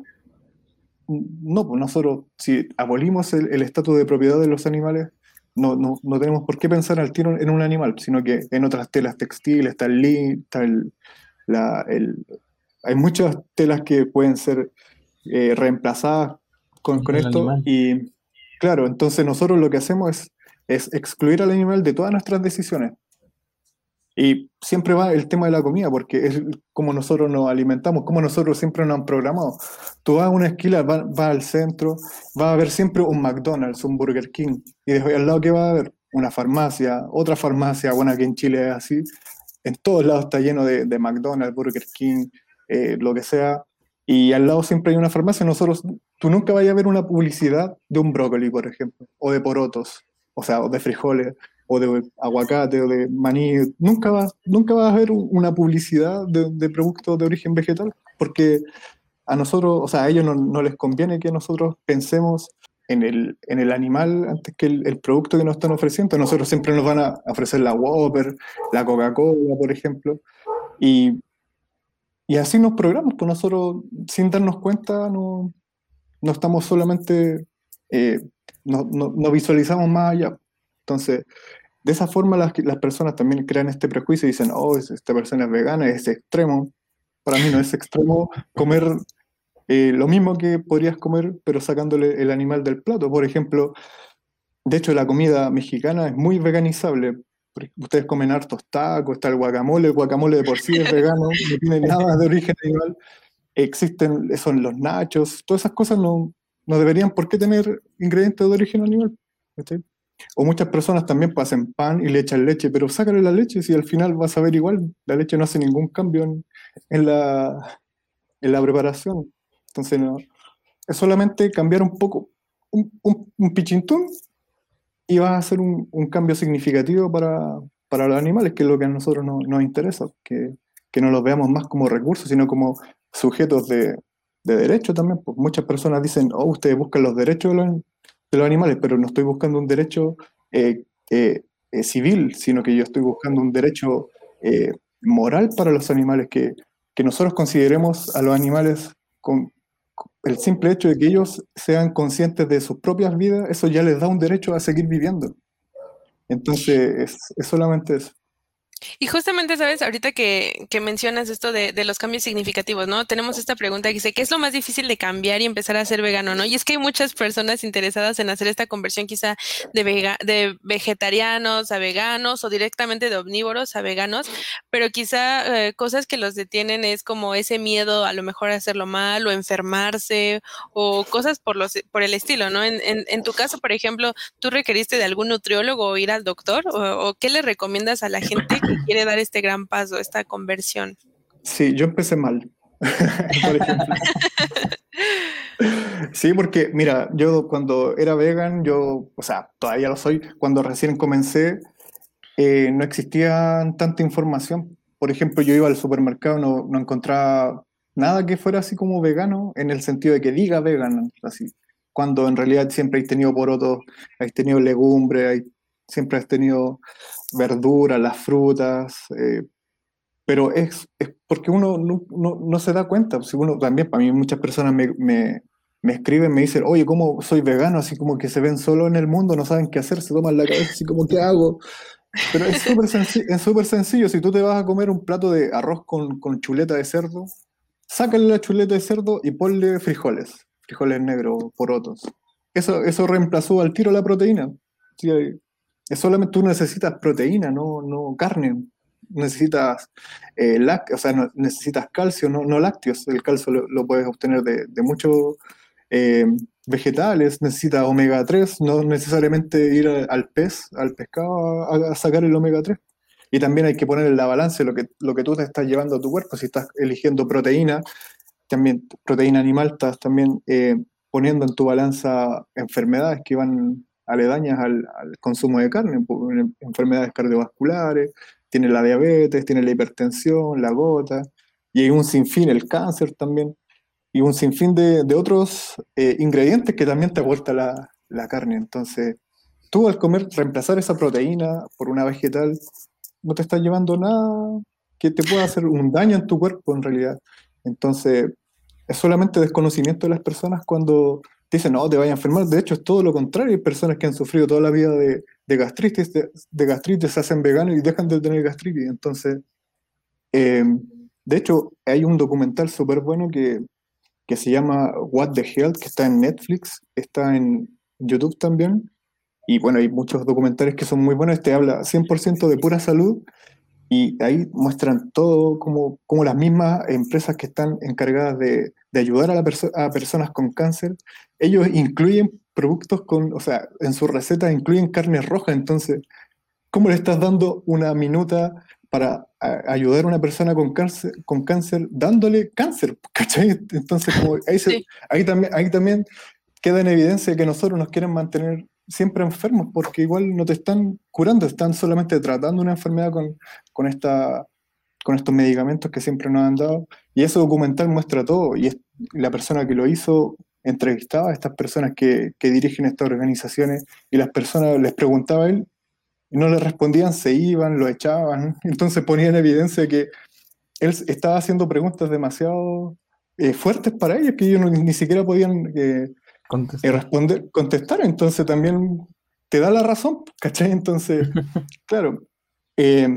No, pues nosotros, si abolimos el estatus de propiedad de los animales, no, no, no tenemos por qué pensar al tiro en un animal, sino que en otras telas textiles, está el lin, está la, el- hay muchas telas que pueden ser eh, reemplazadas con, esto. animal. Y claro, entonces nosotros lo que hacemos es, es excluir al animal de todas nuestras decisiones. Y siempre va el tema de la comida, porque es como nosotros nos alimentamos, como nosotros siempre nos han programado. Tú vas a una esquina, vas, vas al centro, vas a ver siempre un McDonald's, un Burger King, y después al lado que va a haber una farmacia, otra farmacia, bueno, aquí en Chile es así. En todos lados está lleno de, de McDonald's, Burger King, eh, lo que sea. Y al lado siempre hay una farmacia. Nosotros, tú nunca vayas a ver una publicidad de un brócoli, por ejemplo, o de porotos, o sea, o de frijoles, o de aguacate, o de maní. Nunca vas, nunca vas a ver un- una publicidad de, de productos de origen vegetal, porque a nosotros, o sea, a ellos no, les conviene que nosotros pensemos en el, en el animal antes que el, el producto que nos están ofreciendo. Nosotros siempre nos van a ofrecer la Whopper, la Coca-Cola, por ejemplo, y, y así nos programamos, pues nosotros sin darnos cuenta no, no estamos solamente, eh, no, no- no visualizamos más allá. Entonces, de esa forma las, las personas también crean este prejuicio y dicen, oh, es- esta persona es vegana, es extremo. Para mí no es extremo comer eh, lo mismo que podrías comer, pero sacándole el animal del plato. Por ejemplo, de hecho la comida mexicana es muy veganizable. Ustedes comen hartos tacos, está el guacamole, el guacamole de por sí es vegano, <laughs> no tiene nada de origen animal. Existen, son los nachos, todas esas cosas no, no deberían por qué tener ingredientes de origen animal. ¿cachai? O muchas personas también pasan pan y le echan leche, pero sácale la leche si al final vas a ver igual, la leche no hace ningún cambio en, en la, en la preparación. Entonces, no, es solamente cambiar un poco, un, un, un pichintún y vas a hacer un, un cambio significativo para, para, los animales, que es lo que a nosotros no, nos interesa, que, que no los veamos más como recursos, sino como sujetos de, de derecho también. Pues muchas personas dicen, oh, ustedes buscan los derechos de los, de los animales, pero no estoy buscando un derecho eh, eh, eh, civil, sino que yo estoy buscando un derecho moral para los animales, que, que nosotros consideremos a los animales con el simple hecho de que ellos sean conscientes de sus propias vidas, eso ya les da un derecho a seguir viviendo. Entonces, es, es solamente eso. Y justamente, sabes, ahorita que, que mencionas esto de, de, los cambios significativos, ¿no? Tenemos esta pregunta que dice, ¿qué es lo más difícil de cambiar y empezar a ser vegano, ¿no? Y es que hay muchas personas interesadas en hacer esta conversión quizá de, vega, de vegetarianos a veganos o directamente de omnívoros a veganos, pero quizá eh, cosas que los detienen es como ese miedo a lo mejor a hacerlo mal o enfermarse o cosas por, los, por el estilo, ¿no? En, en, tu caso, por ejemplo, ¿tú requeriste de algún nutriólogo o ir al doctor? ¿O, o qué le recomiendas a la gente que quiere dar este gran paso, esta conversión? Sí, yo empecé mal, <laughs> por ejemplo. sí, porque mira, yo cuando era vegan, yo, o sea, todavía lo soy, cuando recién comencé, eh, no existía tanta información. Por ejemplo, yo iba al supermercado, no, no encontraba nada que fuera así como vegano, en el sentido de que diga vegan, así. Cuando en realidad siempre hay tenido porotos, hay tenido legumbre, hay, siempre has tenido verduras, las frutas, eh, pero es, es, porque uno no, no, no, se da cuenta. Si uno también, para mí muchas personas me, me, me, escriben, me dicen, oye, ¿cómo soy vegano? Así como que se ven solo en el mundo, no saben qué hacer, se toman la cabeza, así como, ¿qué hago? Pero es súper senc sencillo, si tú te vas a comer un plato de arroz con, con chuleta de cerdo, sácale la chuleta de cerdo y ponle frijoles, frijoles negros, porotos. Eso, eso reemplazó al tiro la proteína. Sí, es solamente tú necesitas proteína, no, no carne. Necesitas, eh, necesitas calcio, no, no, lácteos. El calcio lo, puedes obtener de, muchos eh, vegetales. Necesitas omega 3, no necesariamente ir al pez, al pescado, a, a, sacar el omega 3. Y también hay que poner en la balanza lo que, lo que tú te estás llevando a tu cuerpo. Si estás eligiendo proteína, también proteína animal, estás también eh, poniendo en tu balanza enfermedades que van aledañas al, al, consumo de carne, enfermedades cardiovasculares, tiene la diabetes, tiene la hipertensión, la gota, y hay un sinfín, el cáncer también, y un sinfín de, de otros eh, ingredientes que también te aporta la, la, carne. Entonces, tú al comer, reemplazar esa proteína por una vegetal, no te está llevando nada que te pueda hacer un daño en tu cuerpo en realidad. Entonces, es solamente desconocimiento de las personas cuando dicen, no, te vayas a enfermar. De hecho, es todo lo contrario. Hay personas que han sufrido toda la vida de, de gastritis, de, de, gastritis, se hacen veganos y dejan de tener gastritis. Entonces, eh, de hecho, hay un documental súper bueno que, que se llama What the Health, que está en Netflix, está en YouTube también. Y bueno, hay muchos documentales que son muy buenos. Este habla 100% de pura salud y ahí muestran todo como, como las mismas empresas que están encargadas de, de ayudar a, la perso a, personas con cáncer, ellos incluyen productos con, o sea, en su receta incluyen carne roja, entonces, ¿cómo le estás dando una minuta para a, ayudar a una persona con cáncer, con cáncer dándole cáncer? <laughs> ¿Cachai? Entonces, como ahí, se, sí. ahí, también, ahí también queda en evidencia que nosotros nos quieren mantener siempre enfermos, porque igual no te están curando, están solamente tratando una enfermedad con, con, esta, con estos medicamentos que siempre nos han dado. Y ese documental muestra todo. Y es, la persona que lo hizo entrevistaba a estas personas que, que, dirigen estas organizaciones y las personas les preguntaba a él y no le respondían, se iban, lo echaban. <laughs> Entonces ponía en evidencia que él estaba haciendo preguntas demasiado eh, fuertes para ellos que ellos no, ni siquiera podían eh, contestar. responder, contestar, entonces también te da la razón, ¿cachai? Entonces, <laughs> claro, eh,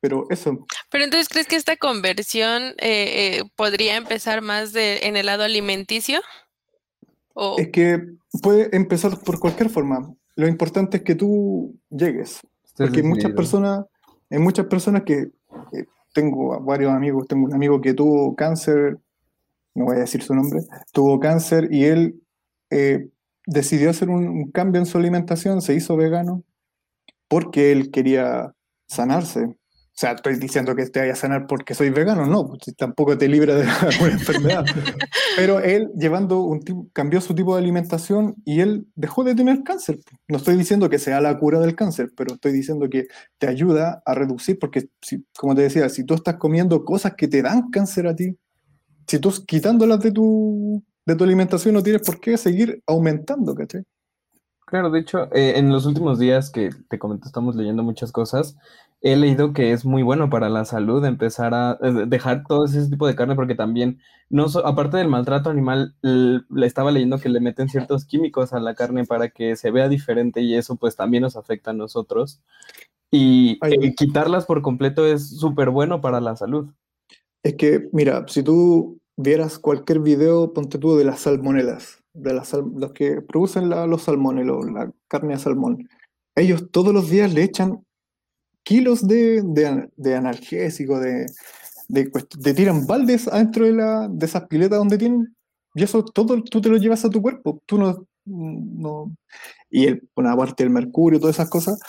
pero eso. Pero entonces, ¿crees que esta conversión eh, eh, podría empezar más de, en el lado alimenticio? Es que puede empezar por cualquier forma. Lo importante es que tú llegues, porque hay muchas personas, hay muchas personas que eh, tengo varios amigos, tengo un amigo que tuvo cáncer, no voy a decir su nombre, tuvo cáncer y él eh, decidió hacer un, un cambio en su alimentación, se hizo vegano, porque él quería sanarse. O sea, estoy diciendo que te vaya a sanar porque soy vegano, no, pues, tampoco te libra de <laughs> alguna enfermedad. Pero él llevando un tipo, cambió su tipo de alimentación y él dejó de tener cáncer. No estoy diciendo que sea la cura del cáncer, pero estoy diciendo que te ayuda a reducir, porque si, como te decía, si tú estás comiendo cosas que te dan cáncer a ti, si tú quitándolas de tu, de tu alimentación no tienes por qué seguir aumentando, ¿cachai? Claro, de hecho, eh, en los últimos días que te comento, estamos leyendo muchas cosas. He leído que es muy bueno para la salud empezar a eh, dejar todo ese tipo de carne porque también, no so- aparte del maltrato animal, le estaba leyendo que le meten ciertos químicos a la carne para que se vea diferente y eso pues también nos afecta a nosotros. Y eh, quitarlas por completo es súper bueno para la salud. Es que, mira, si tú vieras cualquier video, ponte tú de las salmonelas, de las sal- los que producen la- los salmones, la carne de salmón, ellos todos los días le echan kilos de, de, de analgésico, de, de, de tiran baldes adentro de, la, de esas piletas donde tienen, y eso todo tú te lo llevas a tu cuerpo, tú no, no y el, bueno, aparte el mercurio, todas esas cosas,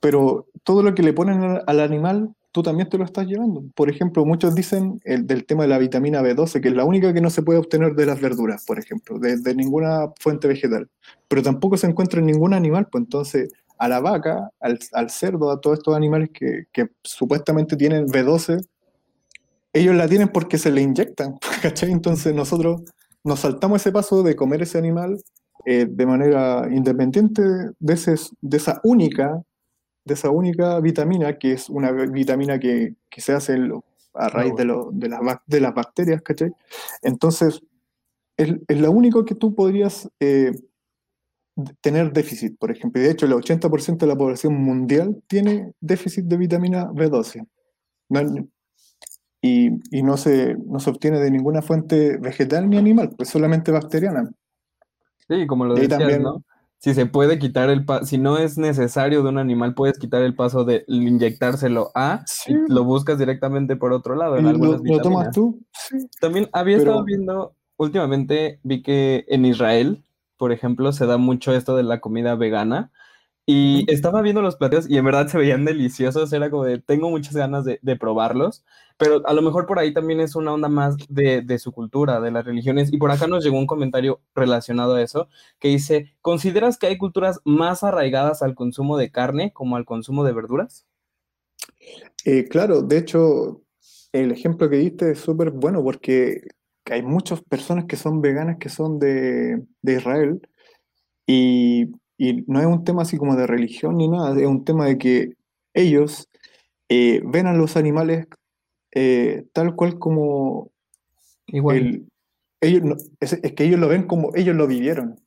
pero todo lo que le ponen al, al animal, tú también te lo estás llevando. Por ejemplo, muchos dicen el, del tema de la vitamina B12, que es la única que no se puede obtener de las verduras, por ejemplo, de, de ninguna fuente vegetal, pero tampoco se encuentra en ningún animal, pues entonces a la vaca, al, al cerdo, a todos estos animales que, que supuestamente tienen B12, ellos la tienen porque se le inyectan, <laughs> ¿cachai? Entonces nosotros nos saltamos ese paso de comer ese animal eh, de manera independiente de, ese, de esa única de esa única vitamina, que es una vitamina que, que se hace en lo- a raíz de, lo- de, las, de las bacterias, ¿cachai? Entonces, es, es lo único que tú podrías eh, tener déficit, por ejemplo. Y de hecho, el 80% de la población mundial tiene déficit de vitamina B12. No hay- y y no, se, no se obtiene de ninguna fuente vegetal ni animal, pues solamente bacteriana. Sí, como lo Y ahí decías, también- ¿no? Si se puede quitar el paso, si no es necesario de un animal, puedes quitar el paso de inyectárselo a Sí. y lo buscas directamente por otro lado, en ¿Lo, algunas lo tomas tú? Sí. También había Pero- estado viendo, últimamente vi que en Israel, por ejemplo, se da mucho esto de la comida vegana. Y estaba viendo los platillos y en verdad se veían deliciosos. Era como de, tengo muchas ganas de, de probarlos. Pero a lo mejor por ahí también es una onda más de, de su cultura, de las religiones. Y por acá nos llegó un comentario relacionado a eso que dice, ¿consideras que hay culturas más arraigadas al consumo de carne como al consumo de verduras? Eh, claro, de hecho, el ejemplo que diste es súper bueno porque hay muchas personas que son veganas que son de, de Israel y, y no es un tema así como de religión ni nada, es un tema de que ellos eh, ven a los animales eh, tal cual como Igual. el- ellos no- es, es que ellos lo ven como ellos lo vivieron.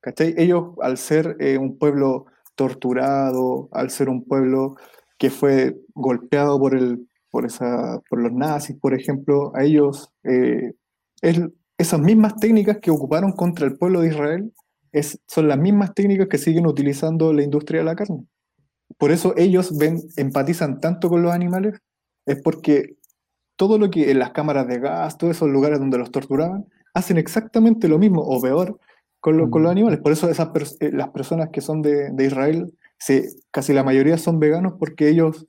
¿Cachai? Ellos, al ser eh, un pueblo torturado, al ser un pueblo que fue golpeado por, el, por, esa, por los nazis, por ejemplo, a ellos, eh, es- esas mismas técnicas que ocuparon contra el pueblo de Israel es, son las mismas técnicas que siguen utilizando la industria de la carne. Por eso ellos ven, empatizan tanto con los animales, es porque todo lo que en las cámaras de gas, todos esos lugares donde los torturaban, hacen exactamente lo mismo o peor con, lo- con los Mm. animales. Por eso esas eh, las personas que son de, de Israel, se, casi la mayoría son veganos porque ellos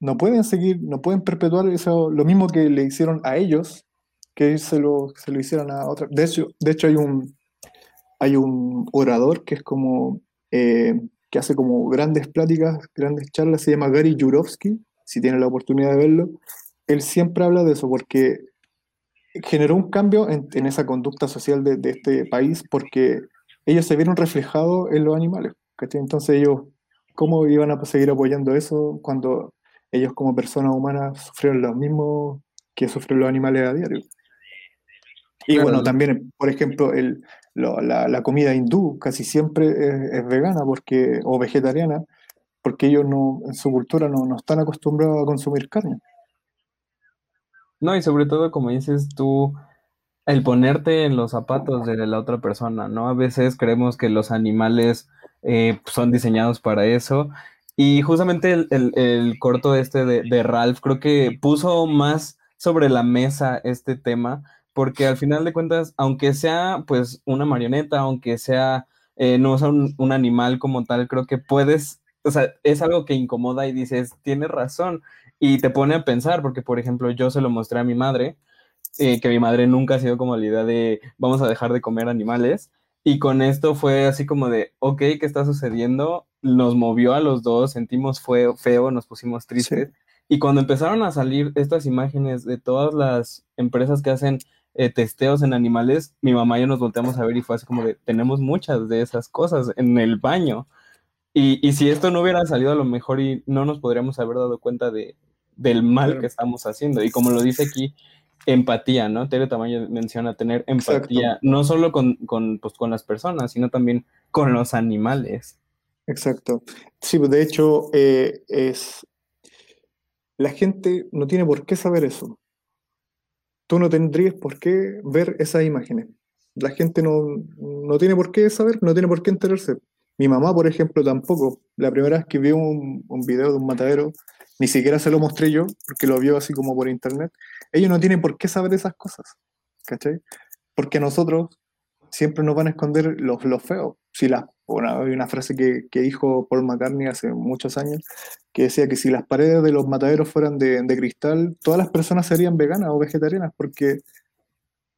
no pueden seguir, no pueden perpetuar eso, lo mismo que le hicieron a ellos, que se lo, se lo hicieron a otra. De hecho, de hecho hay un, hay un orador que es como, eh, que hace como grandes pláticas, grandes charlas, se llama Gary Jurovsky, si tienen la oportunidad de verlo. Él siempre habla de eso porque generó un cambio en, esa conducta social de, de este país porque ellos se vieron reflejados en los animales. Entonces ellos, ¿cómo iban a seguir apoyando eso cuando ellos como personas humanas sufrieron lo mismo que sufren los animales a diario? Y Claro. bueno, también, por ejemplo, el, lo- la, la comida hindú casi siempre es, es vegana porque, o vegetariana porque ellos no, en su cultura no, no están acostumbrados a consumir carne. No, y sobre todo, como dices tú, el ponerte en los zapatos de la otra persona, ¿no? A veces creemos que los animales eh, son diseñados para eso. Y justamente el, el- corto este de, de Ralph creo que puso más sobre la mesa este tema, porque al final de cuentas, aunque sea pues una marioneta, aunque sea eh, no sea un, un animal como tal, creo que puedes, o sea, es algo que incomoda y dices, tienes razón, y te pone a pensar, porque por ejemplo yo se lo mostré a mi madre, eh, que mi madre nunca ha sido como la idea de vamos a dejar de comer animales, y con esto fue así como de, ok, ¿qué está sucediendo? Nos movió a los dos, sentimos fue, feo, nos pusimos tristes. Y cuando empezaron a salir estas imágenes de todas las empresas que hacen eh, testeos en animales, mi mamá y yo nos volteamos a ver y fue así como de, tenemos muchas de esas cosas en el baño. Y, y si esto no hubiera salido a lo mejor y no nos podríamos haber dado cuenta de, del mal que estamos haciendo. Y como lo dice aquí, empatía, ¿no? Tere Tamayo menciona tener empatía, no solo con, con, pues, con las personas, sino también con los animales. Exacto. Sí, pues, de hecho, eh, es. La gente no tiene por qué saber eso. Tú no tendrías por qué ver esas imágenes. La gente no, no tiene por qué saber, no tiene por qué enterarse. Mi mamá, por ejemplo, tampoco. La primera vez que vio un, video de un matadero, ni siquiera se lo mostré yo, porque lo vio así como por internet. Ellos no tienen por qué saber esas cosas. ¿Cachai? Porque nosotros siempre nos van a esconder los, los feos. Si la, bueno, hay una frase que, que dijo Paul McCartney hace muchos años, que decía que si las paredes de los mataderos fueran de, de cristal, todas las personas serían veganas o vegetarianas, porque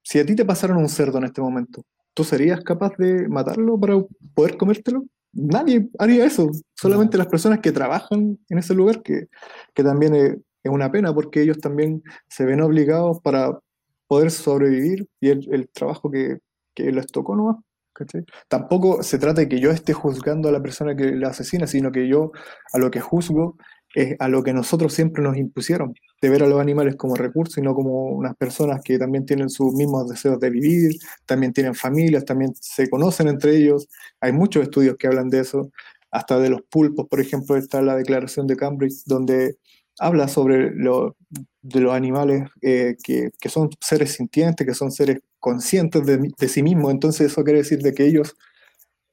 si a ti te pasaron un cerdo en este momento, ¿tú serías capaz de matarlo para poder comértelo? Nadie haría eso, solamente las personas que trabajan en ese lugar, que, que también es, es una pena porque ellos también se ven obligados para poder sobrevivir y el, el trabajo que, que les tocó nomás. ¿cachai? Tampoco se trata de que yo esté juzgando a la persona que la asesina, sino que yo a lo que juzgo es a lo que nosotros siempre nos impusieron, de ver a los animales como recursos y no como unas personas que también tienen sus mismos deseos de vivir, también tienen familias, también se conocen entre ellos. Hay muchos estudios que hablan de eso, hasta de los pulpos, por ejemplo, está la declaración de Cambridge, donde habla sobre lo, de los animales eh, que, que, son seres sintientes, que son seres conscientes de, de, sí mismos. Entonces eso quiere decir de que ellos,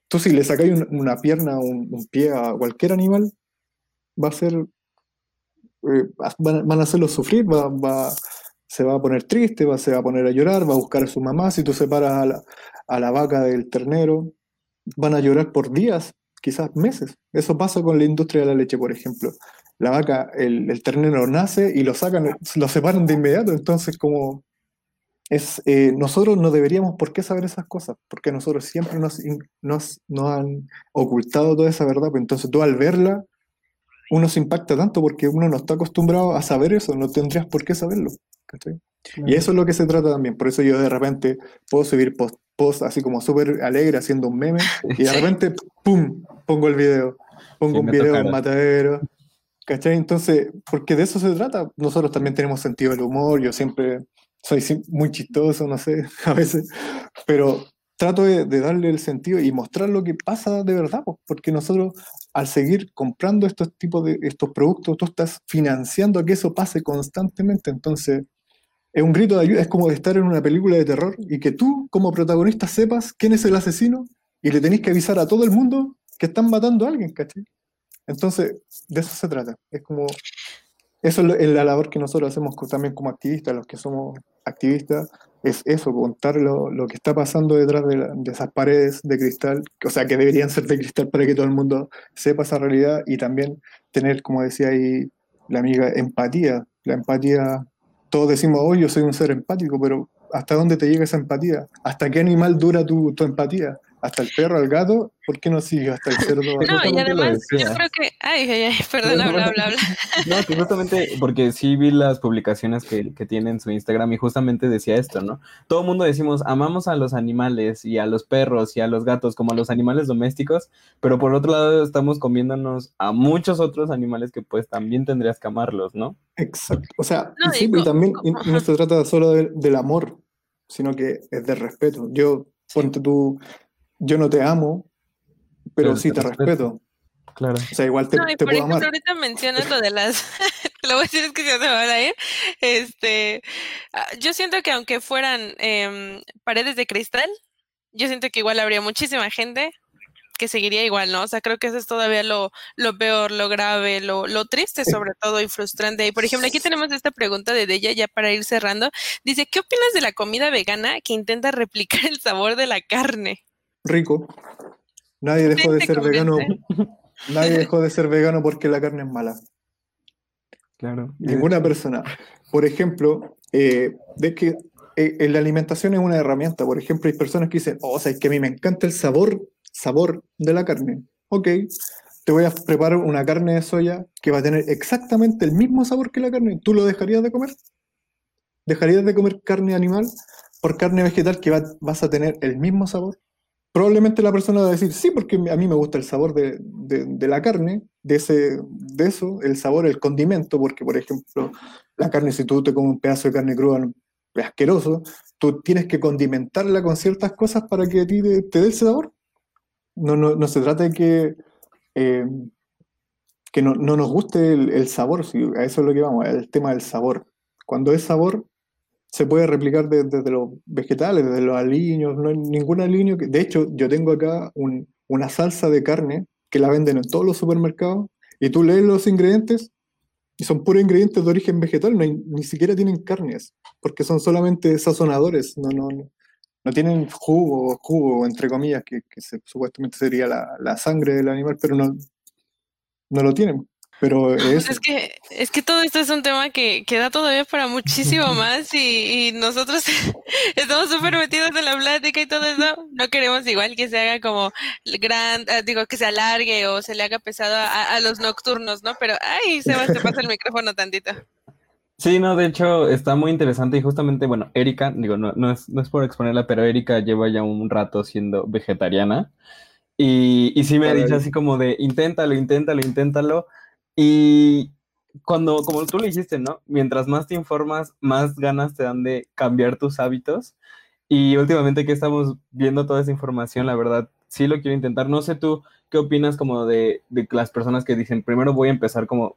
tú si le sacáis un, una pierna, un, un, pie a cualquier animal, va a ser, eh, van, van, a hacerlo sufrir, va, va, se va a poner triste, va, se va a poner a llorar, va a buscar a su mamá. Si tú separas a la, a la vaca del ternero, van a llorar por días, quizás meses. Eso pasa con la industria de la leche, por ejemplo la vaca, el, el, ternero nace y lo sacan, lo separan de inmediato. Entonces, como es, eh, nosotros no deberíamos por qué saber esas cosas, porque nosotros siempre nos, nos, nos han ocultado toda esa verdad. Pues entonces, tú al verla, uno se impacta tanto porque uno no está acostumbrado a saber eso, no tendrías por qué saberlo. ¿cachai? Y eso es lo que se trata también. Por eso yo de repente puedo subir post, post así como súper alegre haciendo un meme y de repente, ¡pum!, pongo el video. Pongo sí, un video de un matadero. ¿Cachai? Entonces, porque de eso se trata. Nosotros también tenemos sentido del humor. Yo siempre soy muy chistoso, no sé, <laughs> a veces. Pero trato de, de darle el sentido y mostrar lo que pasa de verdad. Pues, porque nosotros, al seguir comprando estos tipos de estos productos, tú estás financiando a que eso pase constantemente. Entonces, es un grito de ayuda. Es como de estar en una película de terror y que tú, como protagonista, sepas quién es el asesino y le tenés que avisar a todo el mundo que están matando a alguien, ¿cachai? Entonces, de eso se trata. Es como, eso es la labor que nosotros hacemos también como activistas, los que somos activistas, es eso, contar lo, lo que está pasando detrás de, la, de, esas paredes de cristal, o sea, que deberían ser de cristal para que todo el mundo sepa esa realidad y también tener, como decía ahí la amiga, empatía. La empatía, todos decimos, oh, yo soy un ser empático, pero ¿hasta dónde te llega esa empatía? ¿Hasta qué animal dura tu, tu empatía? Hasta el perro, al gato, ¿por qué no sigue hasta el <laughs> cerdo? No, y además yo creo que, ay, ay, ay, perdón, habla, habla, habla. <laughs> No, que justamente porque sí vi las publicaciones que, que tiene en su Instagram y justamente decía esto, ¿no? Todo el mundo decimos, amamos a los animales y a los perros y a los gatos como a los animales domésticos, pero por otro lado estamos comiéndonos a muchos otros animales que pues también tendrías que amarlos, ¿no? Exacto, o sea, no, y sí, y también y no se trata solo de, del amor, sino que es del respeto. Yo, ponte tú yo no te amo, pero, pero sí te, te respeto. respeto. Claro. O sea, igual te, no, te por puedo ejemplo, amar. ahorita mencionas lo de las. <laughs> lo voy a decir es que se me van a ir. Este. Yo siento que aunque fueran eh, paredes de cristal, yo siento que igual habría muchísima gente que seguiría igual, ¿no? O sea, creo que eso es todavía lo, lo peor, lo grave, lo, lo triste sobre todo y frustrante. Y por ejemplo, aquí tenemos esta pregunta de Deya ya para ir cerrando. Dice, ¿qué opinas de la comida vegana que intenta replicar el sabor de la carne? Rico. Nadie dejó de ser vegano. convence? <laughs> Nadie dejó de ser vegano porque la carne es mala. Claro. Ninguna persona. Por ejemplo, eh, de que eh, en la alimentación es una herramienta. Por ejemplo, hay personas que dicen, oh, o sea, es que a mí me encanta el sabor, sabor de la carne. Ok, te voy a preparar una carne de soya que va a tener exactamente el mismo sabor que la carne. ¿Tú lo dejarías de comer? ¿Dejarías de comer carne animal por carne vegetal que va- vas a tener el mismo sabor? Probablemente la persona va a decir, sí, porque a mí me gusta el sabor de, de- la carne, de, ese, de eso, el sabor, el condimento, porque por ejemplo, la carne, si tú te comes un pedazo de carne cruda es asqueroso, tú tienes que condimentarla con ciertas cosas para que a ti te, dé el sabor. No, no, no se trata de que, eh, que no, no nos guste el, el sabor, sí, a eso es lo que vamos, el tema del sabor. Cuando es sabor, se puede replicar de- desde los vegetales, desde los aliños, no hay ningún aliño que... De hecho, yo tengo acá un- una salsa de carne que la venden en todos los supermercados y tú lees los ingredientes y son puros ingredientes de origen vegetal, no hay- ni siquiera tienen carnes, porque son solamente sazonadores, no, no, no, no tienen jugo, jugo, entre comillas, que, supuestamente sería la, la sangre del animal, pero no, no lo tienen. Pero <laughs> es, Es que, es que todo esto es un tema que, que da todavía para muchísimo más y, y nosotros <laughs> estamos súper metidos en la plática y todo eso. No queremos igual que se haga como gran, ah, digo, que se alargue o se le haga pesado a, a los nocturnos, ¿no? Pero, ay, Sebas, te pasa el micrófono tantito. Sí, no, de hecho está muy interesante y justamente, bueno, Erika, digo, no, no es, no es por exponerla, pero Erika lleva ya un rato siendo vegetariana y, y sí me ha dicho así como de inténtalo, inténtalo, inténtalo y cuando, como tú lo dijiste, ¿no? Mientras más te informas, más ganas te dan de cambiar tus hábitos y últimamente que estamos viendo toda esa información, la verdad, sí lo quiero intentar. No sé tú, ¿qué opinas como de, de las personas que dicen, primero voy a empezar como,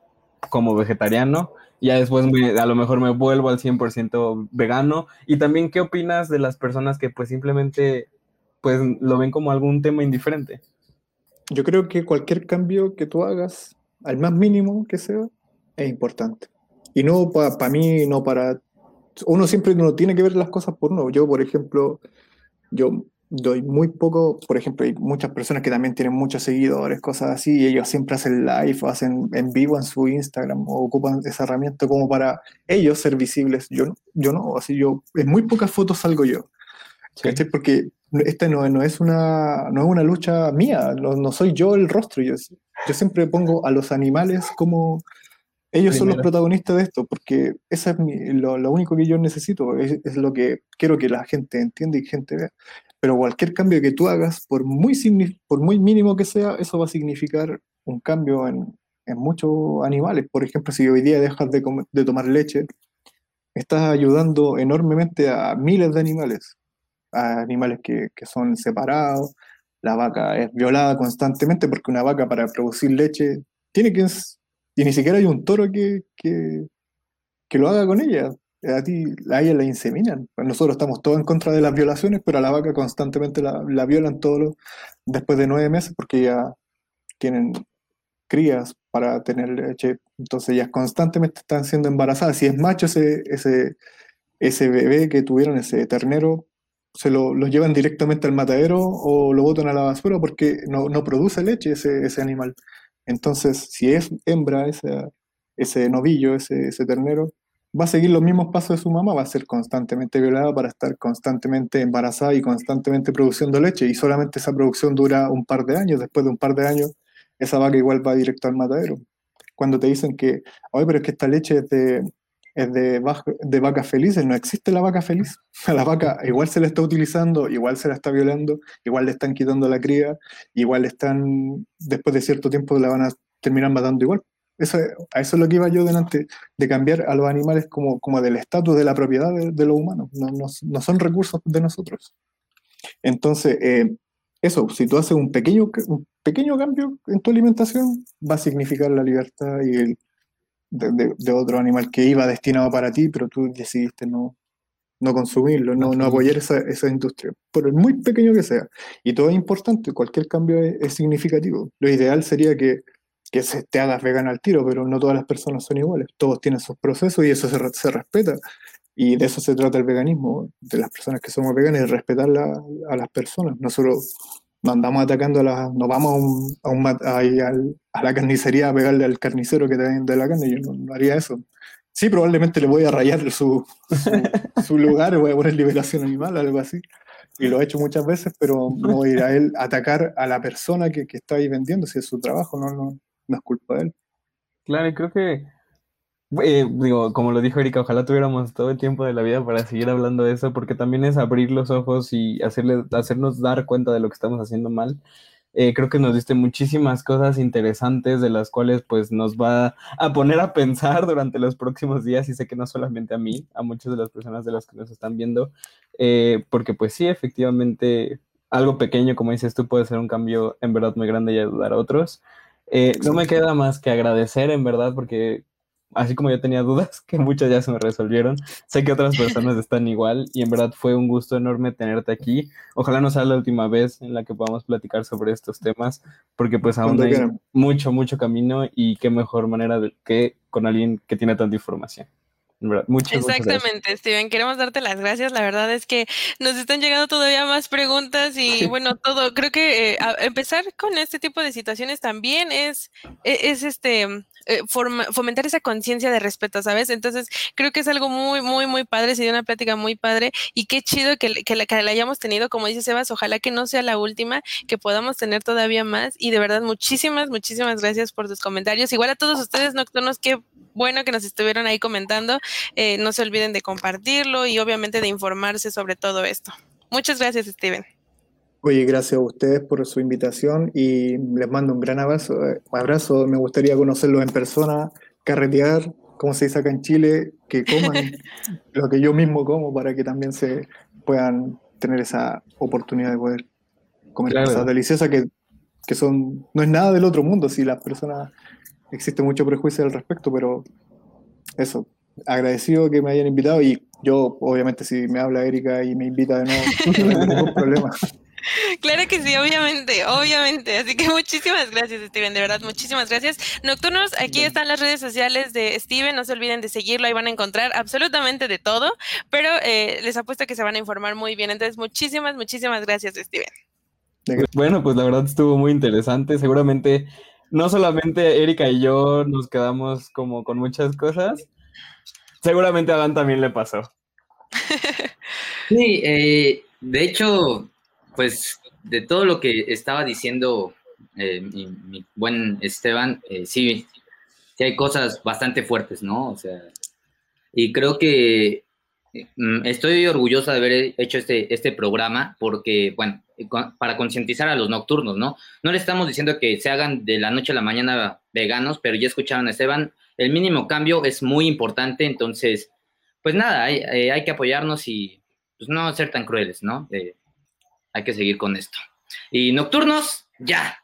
como vegetariano y ya después me- a lo mejor me vuelvo al 100% vegano? Y también, ¿qué opinas de las personas que pues simplemente pues lo ven como algún tema indiferente? yo creo que cualquier cambio que tú hagas, al más mínimo que sea, es importante. Y no para mí, no para... Uno siempre no tiene que ver las cosas por uno. Yo, por ejemplo, yo doy muy poco, por ejemplo, hay muchas personas que también tienen muchos seguidores, cosas así, y ellos siempre hacen live o hacen en vivo en su Instagram o ocupan esa herramienta como para ellos ser visibles. Yo no, yo no, así yo, en muy pocas fotos salgo yo. ¿cachai? Porque esta no, no es una, no es una lucha mía, no, no soy yo el rostro, yo, yo siempre pongo a los animales como ellos son los protagonistas de esto, porque eso es mi- lo, lo único que yo necesito, es, es lo que quiero que la gente entienda y gente vea. Pero cualquier cambio que tú hagas, por muy, por muy mínimo que sea, eso va a significar un cambio en, en muchos animales. Por ejemplo, si hoy día dejas de, comer- de tomar leche, estás ayudando enormemente a miles de animales, a animales que, que son separados. La vaca es violada constantemente porque una vaca para producir leche tiene que... Y ni siquiera hay un toro que, que, lo haga con ella. A ti, a ella la inseminan. Nosotros estamos todos en contra de las violaciones, pero a la vaca constantemente la, la violan todos los, después de nueve meses porque ya tienen crías para tener leche. Entonces ellas constantemente están siendo embarazadas. Si es macho ese, ese, ese bebé que tuvieron, ese ternero, se lo, llevan directamente al matadero o lo botan a la basura porque no, no produce leche ese, ese animal. Entonces, si es hembra ese, ese novillo, ese, ese ternero, va a seguir los mismos pasos de su mamá, va a ser constantemente violada para estar constantemente embarazada y constantemente produciendo leche. Y solamente esa producción dura un par de años. Después de un par de años, esa vaca igual va directo al matadero. Cuando te dicen que, oye, pero es que esta leche es de, de, de vacas felices, no existe la vaca feliz. A <laughs> la vaca igual se la está utilizando, igual se la está violando, igual le están quitando la cría, igual están, después de cierto tiempo la van a terminar matando igual. Eso, es- a eso es lo que iba yo delante, de cambiar a los animales como, como del estatus de la propiedad de, los humanos, no, no, no son recursos de nosotros. Entonces, eh, eso, si tú haces un pequeño, un pequeño cambio en tu alimentación, va a significar la libertad y el, de, de- de otro animal que iba destinado para ti, pero tú decidiste no, no consumirlo, no, no apoyar esa, esa industria, por muy pequeño que sea. Y todo es importante, cualquier cambio es, es significativo. Lo ideal sería que, que se te hagas vegano al tiro, pero no todas las personas son iguales, todos tienen sus procesos y eso se, se respeta. Y de eso se trata el veganismo, de las personas que somos veganas, respetar la- a las personas. Nosotros no andamos atacando a las, no vamos a, un, a, un al- a la carnicería a pegarle al carnicero que te vende la carne, yo no, no haría eso. Sí, probablemente le voy a rayar su, su, <laughs> su lugar, voy a poner liberación animal, algo así. Y lo he hecho muchas veces, pero no voy a ir a él a atacar a la persona que, que está ahí vendiendo, si es su trabajo, no, no, no es culpa de él. Claro, y creo que, eh, digo, como lo dijo Erika, ojalá tuviéramos todo el tiempo de la vida para seguir hablando de eso, porque también es abrir los ojos y hacerle, hacernos dar cuenta de lo que estamos haciendo mal. Eh, creo que nos diste muchísimas cosas interesantes de las cuales pues nos va a poner a pensar durante los próximos días y sé que no solamente a mí, a muchas de las personas de las que nos están viendo, eh, porque pues sí, efectivamente, algo pequeño, como dices tú, puede ser un cambio en verdad muy grande y ayudar a otros. Eh, no me queda más que agradecer, en verdad, porque así como yo tenía dudas, que muchas ya se me resolvieron, sé que otras personas están igual y en verdad fue un gusto enorme tenerte aquí. Ojalá no sea la última vez en la que podamos platicar sobre estos temas, porque pues aún Cuando hay quieran. mucho, mucho camino y qué mejor manera de que con alguien que tiene tanta información. En verdad, muchas, muchas gracias. Exactamente, Steven. Queremos darte las gracias. La verdad es que nos están llegando todavía más preguntas y bueno, todo. Creo que eh, a- empezar con este tipo de situaciones también es, e- es este eh, fomentar esa conciencia de respeto, ¿sabes? Entonces, creo que es algo muy, muy, muy padre. Se dio una plática muy padre y qué chido que, la, que la hayamos tenido. Como dice Sebas, ojalá que no sea la última, que podamos tener todavía más. Y de verdad, muchísimas, muchísimas gracias por tus comentarios. Igual a todos ustedes nocturnos, qué bueno que nos estuvieron ahí comentando. Eh, no se olviden de compartirlo y obviamente de informarse sobre todo esto. Muchas gracias, Steven. Oye, gracias a ustedes por su invitación y les mando un gran abrazo. eh, abrazo. Me gustaría conocerlos en persona, carretear, como se dice acá en Chile, que coman <laughs> lo que yo mismo como para que también se puedan tener esa oportunidad de poder comer Claro. cosas deliciosas que, que son, no es nada del otro mundo, si las personas, existe mucho prejuicio al respecto, pero eso, agradecido que me hayan invitado y yo, obviamente, si me habla Erika y me invita de nuevo, no tengo ningún <laughs> problema. Claro que sí, obviamente, obviamente. Así que muchísimas gracias, Steven, de verdad, muchísimas gracias. Nocturnos, aquí están las redes sociales de Steven, no se olviden de seguirlo, ahí van a encontrar absolutamente de todo, pero eh, les apuesto que se van a informar muy bien. Entonces, muchísimas, muchísimas gracias, Steven. Bueno, pues la verdad estuvo muy interesante. Seguramente no solamente Erika y yo nos quedamos como con muchas cosas. Seguramente a Dan también le pasó. <laughs> Sí, eh, de hecho, pues de todo lo que estaba diciendo eh, mi, buen Esteban, eh, sí, sí hay cosas bastante fuertes, ¿no? O sea, y creo que eh, mm, estoy orgullosa de haber hecho este, este programa porque, bueno, para concientizar a los nocturnos, ¿no? No le estamos diciendo que se hagan de la noche a la mañana veganos, pero ya escucharon a Esteban, el mínimo cambio es muy importante, entonces, pues nada, hay, eh, hay que apoyarnos y pues no ser tan crueles, ¿no? Eh, hay que seguir con esto. Y nocturnos, ya.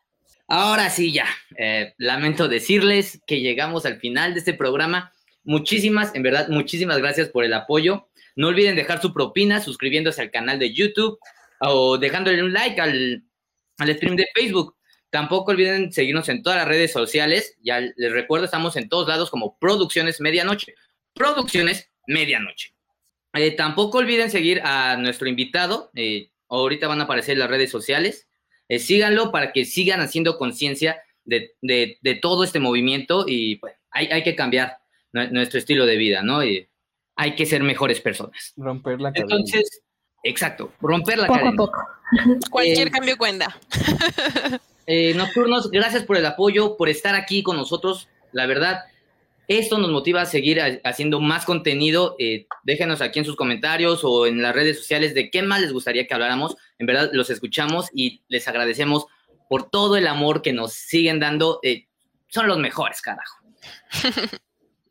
Ahora sí, ya. Eh, lamento decirles que llegamos al final de este programa. Muchísimas, en verdad, muchísimas gracias por el apoyo. No olviden dejar su propina suscribiéndose al canal de YouTube o dejándole un like al, al stream de Facebook. Tampoco olviden seguirnos en todas las redes sociales. Ya les recuerdo, estamos en todos lados como Producciones Medianoche. Producciones Medianoche. Eh, tampoco olviden seguir a nuestro invitado. eh, ahorita van a aparecer las redes sociales. Eh, síganlo para que sigan haciendo conciencia de, de- de todo este movimiento y pues, hay, hay que cambiar nue- nuestro estilo de vida, ¿no? Y hay que ser mejores personas. Romper la cadena. Entonces, exacto, romper la Poco a cadena. poco. <laughs> Cualquier Eh, cambio cuenta. Eh, Nocturnos, gracias por el apoyo, por estar aquí con nosotros. La verdad, esto nos motiva a seguir ha- haciendo más contenido. Eh, déjenos aquí en sus comentarios o en las redes sociales de qué más les gustaría que habláramos. En verdad, los escuchamos y les agradecemos por todo el amor que nos siguen dando. Eh, son los mejores, carajo. <laughs>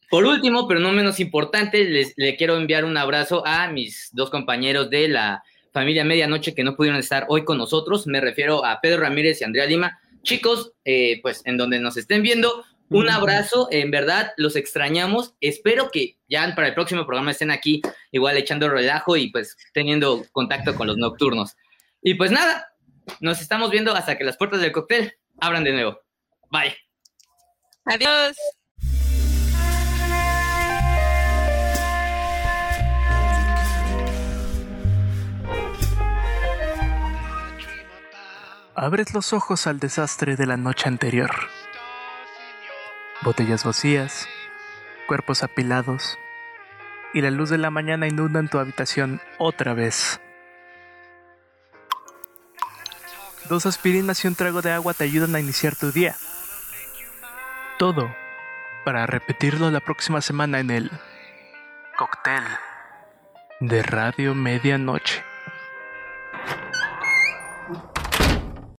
Por último, pero no menos importante, les le quiero enviar un abrazo a mis dos compañeros de la familia Medianoche que no pudieron estar hoy con nosotros. Me refiero a Pedro Ramírez y Andrea Lima. Chicos, eh, pues en donde nos estén viendo, Un abrazo, en verdad, los extrañamos. Espero que ya para el próximo programa estén aquí, igual echando relajo y pues teniendo contacto con los nocturnos. Y pues nada, nos estamos viendo hasta que las puertas del cóctel abran de nuevo. Bye. Adiós. Abres los ojos al desastre de la noche anterior. Botellas vacías, cuerpos apilados, y la luz de la mañana inunda en tu habitación otra vez. Dos aspirinas y un trago de agua te ayudan a iniciar tu día. Todo para repetirlo la próxima semana en el cóctel de Radio Medianoche.